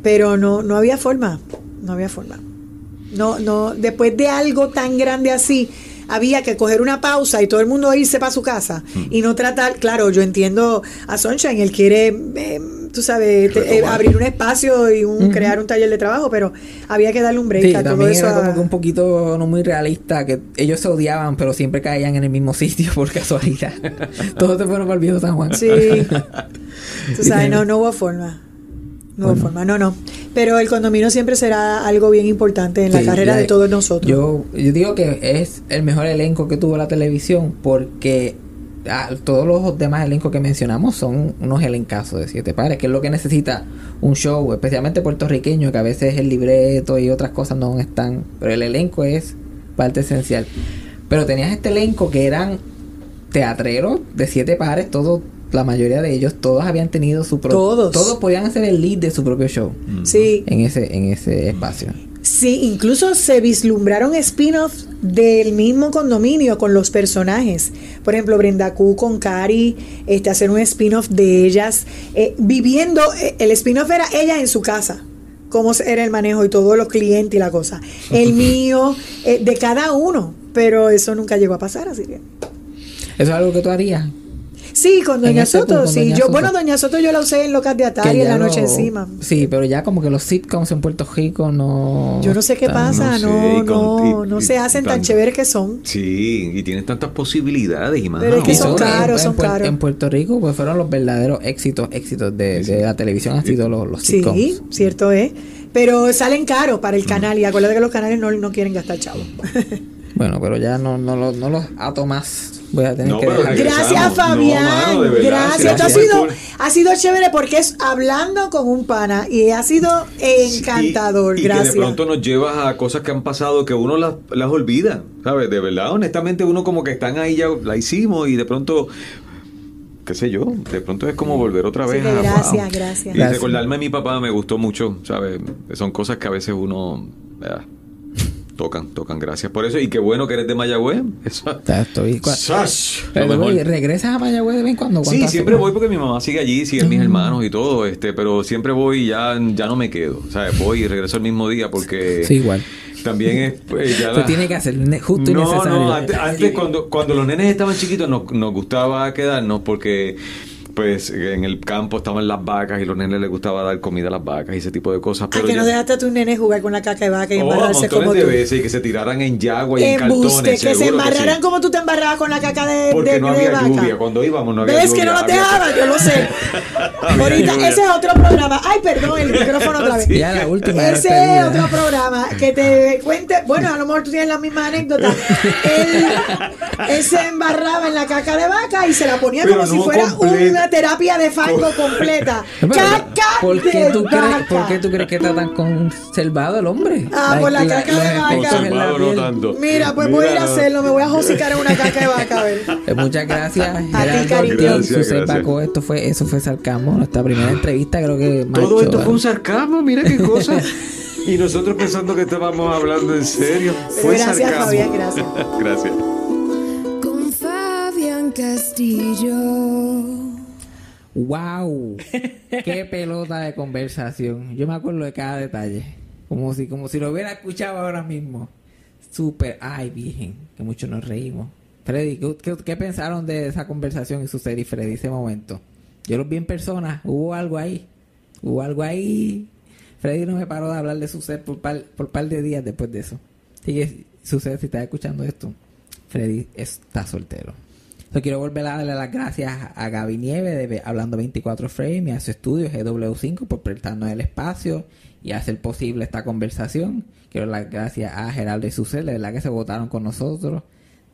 Pero no, no había forma. No había forma. No, no, después de algo tan grande así, había que coger una pausa y todo el mundo irse para su casa y no tratar, claro, yo entiendo a Sunshine, él quiere, eh, tú sabes, te- eh, abrir un espacio y un, crear un taller de trabajo, pero había que darle un break Sí, a todo también eso. era a- como que un poquito no muy realista, que ellos se odiaban, pero siempre caían en el mismo sitio por casualidad. Todos se fueron para el viejo San Juan. Sí. Tú sabes, no, no hubo forma. No hubo forma, no, no. Pero el condominio siempre será algo bien importante en la carrera de todos nosotros. Yo, yo digo que es el mejor elenco que tuvo la televisión porque ah, todos los demás elencos que mencionamos son unos elencazos de siete pares, que es lo que necesita un show, especialmente puertorriqueño, que a veces el libreto y otras cosas no están, pero el elenco es parte esencial. Pero tenías este elenco que eran teatreros de siete pares, todos, la mayoría de ellos, todos habían tenido su propio... Todos. Todos podían hacer el lead de su propio show Sí, en ese, en ese espacio. Sí, incluso se vislumbraron spin-offs del mismo condominio con los personajes. Por ejemplo, Brenda Q con Cari, este, hacer un spin-off de ellas, eh, viviendo, eh, el spin-off era ella en su casa cómo era el manejo y todos los clientes y la cosa. El mío, eh, de cada uno, pero eso nunca llegó a pasar, así que... Eso es algo que tú harías. Sí, con Doña punto, Soto, sí. Doña yo, Soto. bueno, Doña Soto yo la usé en Locas de Atari en la noche lo- encima. Sí, pero ya como que los sitcoms en Puerto Rico no. Yo no sé qué pasa, no sé, no, y no, y- no se hacen tan chéveres que son. Sí, y tienes tantas posibilidades y más. Pero es que son son- caros, en, son en caros. En Puerto Rico, pues fueron los verdaderos éxitos, éxitos de, de la televisión, han sido los, los sitcoms. Sí, cierto es. Pero salen caros para el canal y acuérdate que los canales no, no quieren gastar chavo. Bueno, pero ya no, no, los- no los ato más. Voy a tener No, que. Gracias, No, Fabián. mano, de verdad, gracias. Esto ha gracias. sido, Cool. ha sido chévere porque es hablando con un pana y ha sido encantador. Y, y gracias. que de pronto nos llevas a cosas que han pasado que uno las, las olvida, ¿sabes? De verdad, honestamente, uno como que están ahí, ya la hicimos y de pronto, qué sé yo, de pronto es como volver otra vez a. gracias, wow. gracias. Y Gracias. recordarme a mi papá me gustó mucho, ¿sabes? Son cosas que a veces uno. Tocan, tocan, gracias por eso. Y qué bueno que eres de Mayagüez. Eso. Ya estoy- ¡Sash! Pero, oye, ¿regresas a Mayagüez de vez en cuando? Sí, ¿Cuántas siempre voy porque mi mamá sigue allí, siguen mis hermanos y todo, este, pero siempre voy y ya, ya no me quedo. O sea, voy y regreso el mismo día porque Sí, igual. también es pues, ya Se la- tiene que hacer justo y no, necesario. no, antes, antes cuando, cuando los nenes estaban chiquitos nos, nos gustaba quedarnos porque pues en el campo estaban las vacas y los nenes les gustaba dar comida a las vacas y ese tipo de cosas. ¿A Pero que no ya- dejaste a tus nenes jugar con la caca de vaca y Oh, embarrarse como de tú? veces y que se tiraran en yagua y en Embuste, cartones. que se seguro que sí. embarraran como tú te embarrabas con la caca de, Porque de, no de había vaca. lluvia. Cuando íbamos no había ¿Ves lluvia. que no nos había- dejaba? Yo lo sé. Ahorita, lluvia. ese es otro programa. Ay, perdón, el micrófono otra vez. Ya la última. Ese es otro programa que te cuente. Bueno, a lo mejor tú tienes la misma anécdota. Él, él se embarraba en la caca de vaca y se la ponía Pero como si no fuera comple- una una terapia de fango completa. Pero, ¡Caca ¿por, qué tú crees, vaca! ¿Por qué tú crees que está tan conservado el hombre? Ah, por la caca de vaca. la no tanto. Mira, pues voy a ir a hacerlo. Me voy a josicar en una caca de vaca, a ver. Eh, Muchas gracias. A ti, cariño. Ortiz, Gracias, Susel gracias. Paco. Esto fue, eso fue Sarcasmo. Nuestra primera entrevista, creo que Todo macho, esto fue un sarcasmo, mira qué cosa. y nosotros pensando que estábamos hablando en serio. Fue gracias, sarcasmo. Fabián, gracias. gracias. Con Fabián Castillo. ¡Wow! ¡Qué pelota de conversación! Yo me acuerdo de cada detalle. Como si, como si lo hubiera escuchado ahora mismo. Súper. ¡Ay, virgen! Que mucho nos reímos. Freddy, ¿qué, qué, qué pensaron de esa conversación y su serie, Freddy, ese momento? Yo los vi en persona. ¿Hubo algo ahí? ¿Hubo algo ahí? Freddy no me paró de hablar de su set por par, por par de días después de eso. Así que, sucede si estás escuchando esto, Freddy está soltero. Quiero volver a darle las gracias a Gaby Nieve de Hablando 24 Frame y a su estudio GW5 por prestarnos el espacio y hacer posible esta conversación. Quiero dar las gracias a Geraldo y Susel, de verdad que se votaron con nosotros.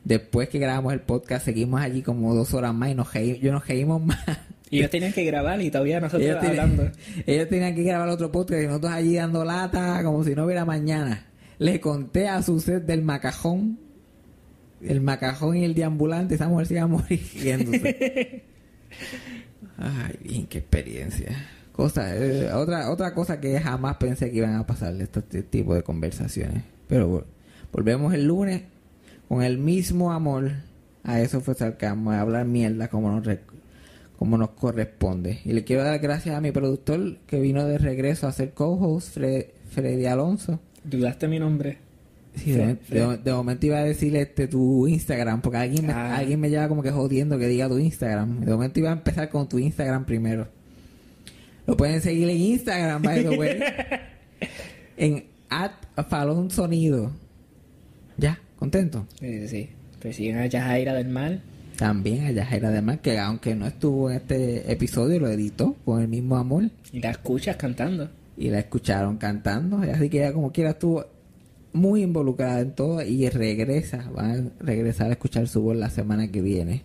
Después que grabamos el podcast, seguimos allí como dos horas más y nos yo nos reímos más. Y ellos tenían que grabar y todavía nosotros Ellos hablando. ellos tenían que grabar otro podcast y nosotros allí dando lata como si no hubiera mañana. Le conté a su set del macajón, el macajón y el deambulante, esa mujer se iba a morir riéndose. Ay, bien, qué experiencia. Cosa, eh, otra, otra cosa que jamás pensé que iban a pasar de este, este tipo de conversaciones. Pero vol- volvemos el lunes con el mismo amor. A eso fue sarcasmo, a hablar mierda como nos, re- como nos corresponde. Y le quiero dar gracias a mi productor que vino de regreso a ser co-host, Fre- Freddy Alonso. Dudaste mi nombre. Sí, de, de- de momento iba a decirle este tu Instagram, porque alguien me, Ah. alguien me lleva como que jodiendo que diga tu Instagram. De momento iba a empezar con tu Instagram primero. Lo pueden seguir en Instagram, by the way. en at Falón Sonido. ¿Ya? ¿Contento? Sí, sí, sí. Persiguen a Yajaira del Mar. También a Yajaira además que aunque no estuvo en este episodio, lo editó con el mismo amor. Y la escuchas cantando. y la escucharon cantando, así que ella como quiera estuvo muy involucrada en todo y regresa, van a regresar a escuchar su voz la semana que viene.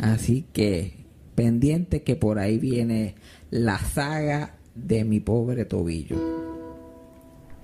Así que pendiente que por ahí viene la saga de mi pobre tobillo.